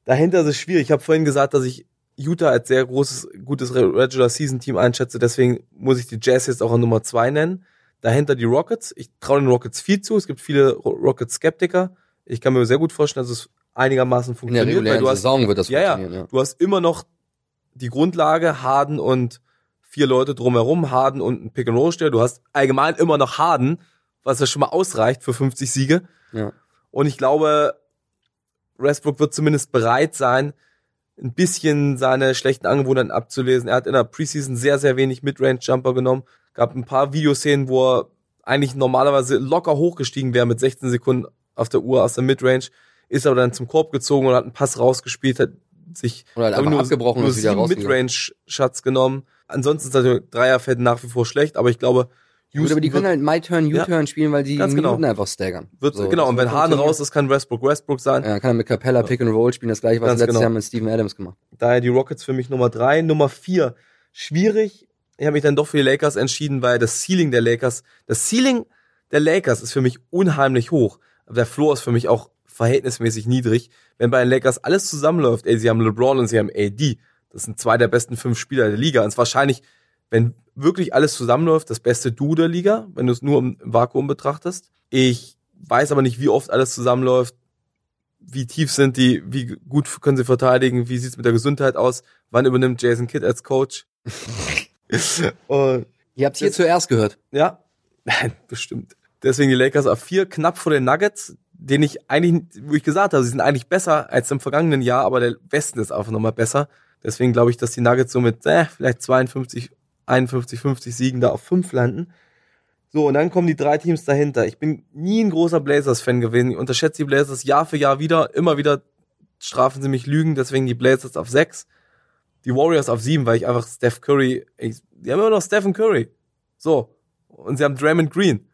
Dahinter ist es schwierig. Ich habe vorhin gesagt, dass ich Utah als sehr großes, gutes Regular Season Team einschätze. Deswegen muss ich die Jazz jetzt auch an Nummer zwei nennen. Dahinter die Rockets. Ich traue den Rockets viel zu. Es gibt viele Rockets Skeptiker. Ich kann mir sehr gut vorstellen, dass es einigermaßen In der funktioniert, weil regulären du hast Saison wird das ja, funktionieren, ja. Du hast immer noch die Grundlage, Harden und vier Leute drumherum, Harden und ein Pick and Roll Du hast allgemein immer noch Harden, was ja schon mal ausreicht für 50 Siege. Ja. Und ich glaube, Westbrook wird zumindest bereit sein, ein bisschen seine schlechten Angewohnheiten abzulesen. Er hat in der Preseason sehr, sehr wenig Midrange-Jumper genommen. Gab ein paar Videoszenen, wo er eigentlich normalerweise locker hochgestiegen wäre mit 16 Sekunden auf der Uhr aus der Midrange, ist aber dann zum Korb gezogen und hat einen Pass rausgespielt, hat sich Oder halt einfach abgebrochen nur sieben. Midrange-Shots genommen. Ansonsten ist natürlich Dreierfeld nach wie vor schlecht, aber ich glaube, Gut, aber die können halt My Turn, U-Turn spielen, weil die Ganz Minuten genau. einfach staggern. wird So, genau, und wenn Harden raus ist, kann Westbrook Westbrook sein. Ja, kann er mit Capella Pick and Roll spielen, das gleiche, was Ganz letztes genau. Jahr mit Steven Adams gemacht. Daher die Rockets für mich Nummer drei. Nummer vier, schwierig. Ich habe mich dann doch für die Lakers entschieden, weil das Ceiling der Lakers, das Ceiling der Lakers ist für mich unheimlich hoch. Aber der Floor ist für mich auch verhältnismäßig niedrig. Wenn bei den Lakers alles zusammenläuft, ey, sie haben LeBron und sie haben AD. Das sind zwei der besten fünf Spieler der Liga. Und es ist wahrscheinlich, wenn wirklich alles zusammenläuft, das beste Duo der Liga, wenn du es nur im Vakuum betrachtest. Ich weiß aber nicht, wie oft alles zusammenläuft, wie tief sind die, wie gut können sie verteidigen, wie sieht's mit der Gesundheit aus, wann übernimmt Jason Kidd als Coach. und Ihr habt hier Das- zuerst gehört. ja, bestimmt. Deswegen die Lakers auf vier, knapp vor den Nuggets, den ich eigentlich, wo ich gesagt habe, sie sind eigentlich besser als im vergangenen Jahr, aber der Westen ist einfach nochmal besser. Deswegen glaube ich, dass die Nuggets so mit äh, vielleicht 52, 51, 50 Siegen da auf fünf landen. So, und dann kommen die drei Teams dahinter. Ich bin nie ein großer Blazers-Fan gewesen. Ich unterschätze die Blazers Jahr für Jahr wieder. Immer wieder strafen sie mich Lügen, deswegen die Blazers auf sechs. Die Warriors auf sieben, weil ich einfach Steph Curry, ich, die haben immer noch Stephen Curry. So. Und sie haben Draymond Green.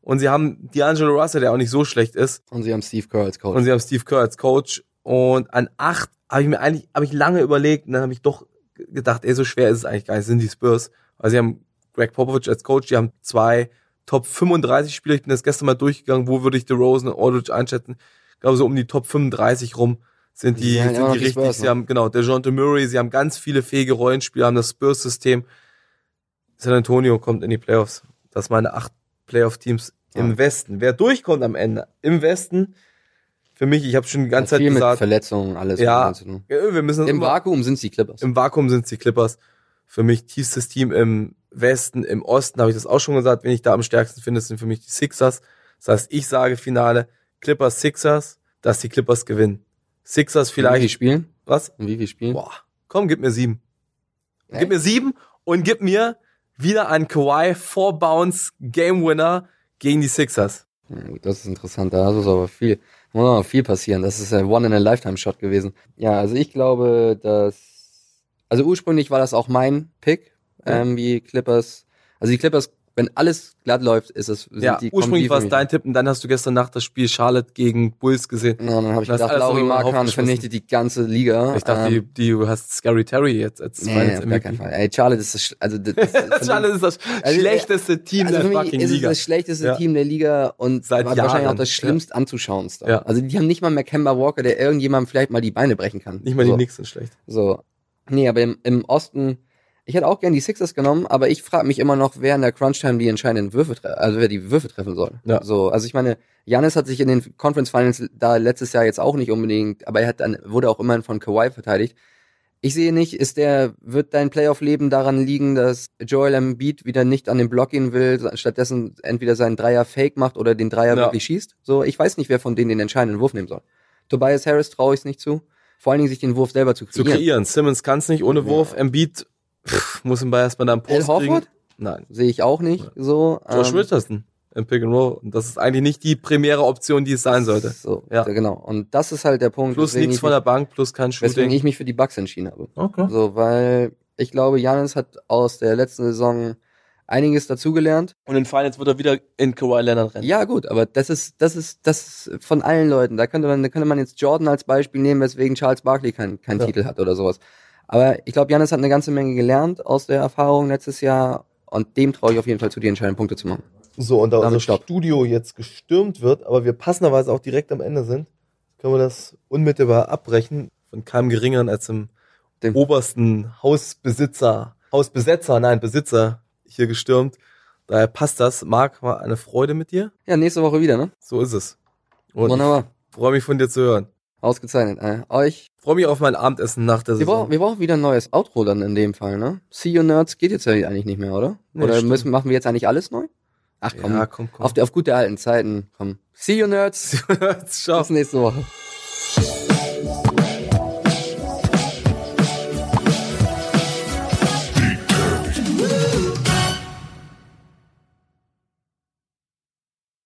Und sie haben D'Angelo Russell, der auch nicht so schlecht ist. Und sie haben Steve Kerr als Coach. Und sie haben Steve Kerr als Coach. Und an acht habe ich mir eigentlich, habe ich lange überlegt und dann habe ich doch gedacht, ey, so schwer ist es eigentlich gar nicht, sind die Spurs. Weil sie haben Greg Popovich als Coach, die haben zwei Top 35 Spieler. Ich bin jetzt gestern mal durchgegangen, wo würde ich DeRozan und Aldridge einschätzen. Ich glaube, so um die Top 35 rum sind die, immer sind noch die richtig. Spurs, sie ne? haben, genau, der John Murray, sie haben ganz viele fähige Rollenspieler, haben das Spurs-System. San Antonio kommt in die Playoffs. Das meine acht Playoff-Teams. im Ja. Westen. Wer durchkommt am Ende im Westen, für mich, ich habe schon die ganze Hat Zeit gesagt, Verletzungen, alles. Ja. ja, wir müssen Im Vakuum sind die Clippers. Im Vakuum sind die Clippers. Für mich tiefstes Team im Westen, im Osten habe ich das auch schon gesagt. Wenn ich da am stärksten finde, sind für mich die Sixers. Das heißt, ich sage Finale Clippers Sixers, dass die Clippers gewinnen. Sixers In wie viel vielleicht. Spielen? Was? In wie viel Spielen? Boah, komm, gib mir sieben. Echt? Gib mir sieben und gib mir wieder an Kawhi Four Bounce Game Winner gegen die Sixers. Ja, gut, das ist interessant. Da muss aber viel, aber viel passieren. Das ist ein One-in-a-Lifetime-Shot gewesen. Ja, also ich glaube, dass, also ursprünglich war das auch mein Pick, ähm, wie Clippers. Also die Clippers, wenn alles glatt läuft, ist es, Ja, die, ursprünglich war es dein Tipp und dann hast du gestern Nacht das Spiel Charlotte gegen Bulls gesehen. Ja, dann habe ich gedacht, Lauri Markan vernichtet die ganze Liga. Ich dachte, ähm, die, die, du hast Scary Terry jetzt als nee, Finals auf gar keinen Fall. Ey, Charlotte ist das, also das, das, Charlotte ist das Also, schlechteste Team also der fucking ist Liga. das schlechteste Ja. Team der Liga und Seit war wahrscheinlich Jahren. auch das schlimmst anzuschauendste. Ja. Also die haben nicht mal mehr Kemba Walker, der irgendjemandem vielleicht mal die Beine brechen kann. Nicht mal so. die Knicks sind schlecht. So. Nee, aber im, im Osten, ich hätte auch gern die Sixers genommen, aber ich frage mich immer noch, wer in der Crunch-Time die entscheidenden Würfe treffen, also wer die Würfe treffen soll. Ja. So, also ich meine, Janis hat sich in den Conference Finals da letztes Jahr jetzt auch nicht unbedingt, aber er hat dann, wurde auch immerhin von Kawhi verteidigt. Ich sehe nicht, ist der, wird dein Playoff-Leben daran liegen, dass Joel Embiid wieder nicht an den Block gehen will, stattdessen entweder seinen Dreier fake macht oder den Dreier Ja. wirklich schießt? So, ich weiß nicht, wer von denen den entscheidenden Wurf nehmen soll. Tobias Harris traue ich es nicht zu. Vor allen Dingen sich den Wurf selber zu Zu kreieren. kreieren. Simmons kann es nicht ohne Wurf. Embiid pff, muss ihn bei erstmal da einen Al Post kriegen. Horford? Nein. Sehe ich auch nicht so. Josh ähm, Richardson im Pick and Roll. Und das ist eigentlich nicht die primäre Option, die es sein sollte. So, Ja. genau. Und das ist halt der Punkt, Plus weswegen, nichts ich von mich, der Bank, plus kein Shooting. ich mich für die Bucks entschieden habe. Okay. So, weil ich glaube, Janis hat aus der letzten Saison einiges dazugelernt. Und in Finals wird er wieder in Kawhi Leonard rennen. Ja, gut, aber das ist, das ist, das ist von allen Leuten. Da könnte man, da könnte man jetzt Jordan als Beispiel nehmen, weswegen Charles Barkley keinen keinen Ja. Titel hat oder sowas. Aber ich glaube, Janis hat eine ganze Menge gelernt aus der Erfahrung letztes Jahr und dem traue ich auf jeden Fall zu, die entscheidenden Punkte zu machen. So, und da Damit unser stopp. Studio jetzt gestürmt wird, aber wir passenderweise auch direkt am Ende sind, können wir das unmittelbar abbrechen. Von keinem geringeren als dem Dem- obersten Hausbesitzer, Hausbesetzer, nein, Besitzer hier gestürmt. Daher passt das. Marc, war eine Freude mit dir. Ja, nächste Woche wieder, ne? So ist es. Und Wunderbar. ich freue mich von dir zu hören. Ausgezeichnet. Äh, euch freue mich auf mein Abendessen nach der Wir Saison. brauchen, wir brauchen wieder ein neues Outro dann in dem Fall, ne? See You Nerds geht jetzt ja eigentlich nicht mehr, oder? Nee, oder müssen, machen wir jetzt eigentlich alles neu? Ach komm, ja, komm, komm. Auf, auf gute alten Zeiten. Komm. See You Nerds. Ciao. Bis nächste Woche.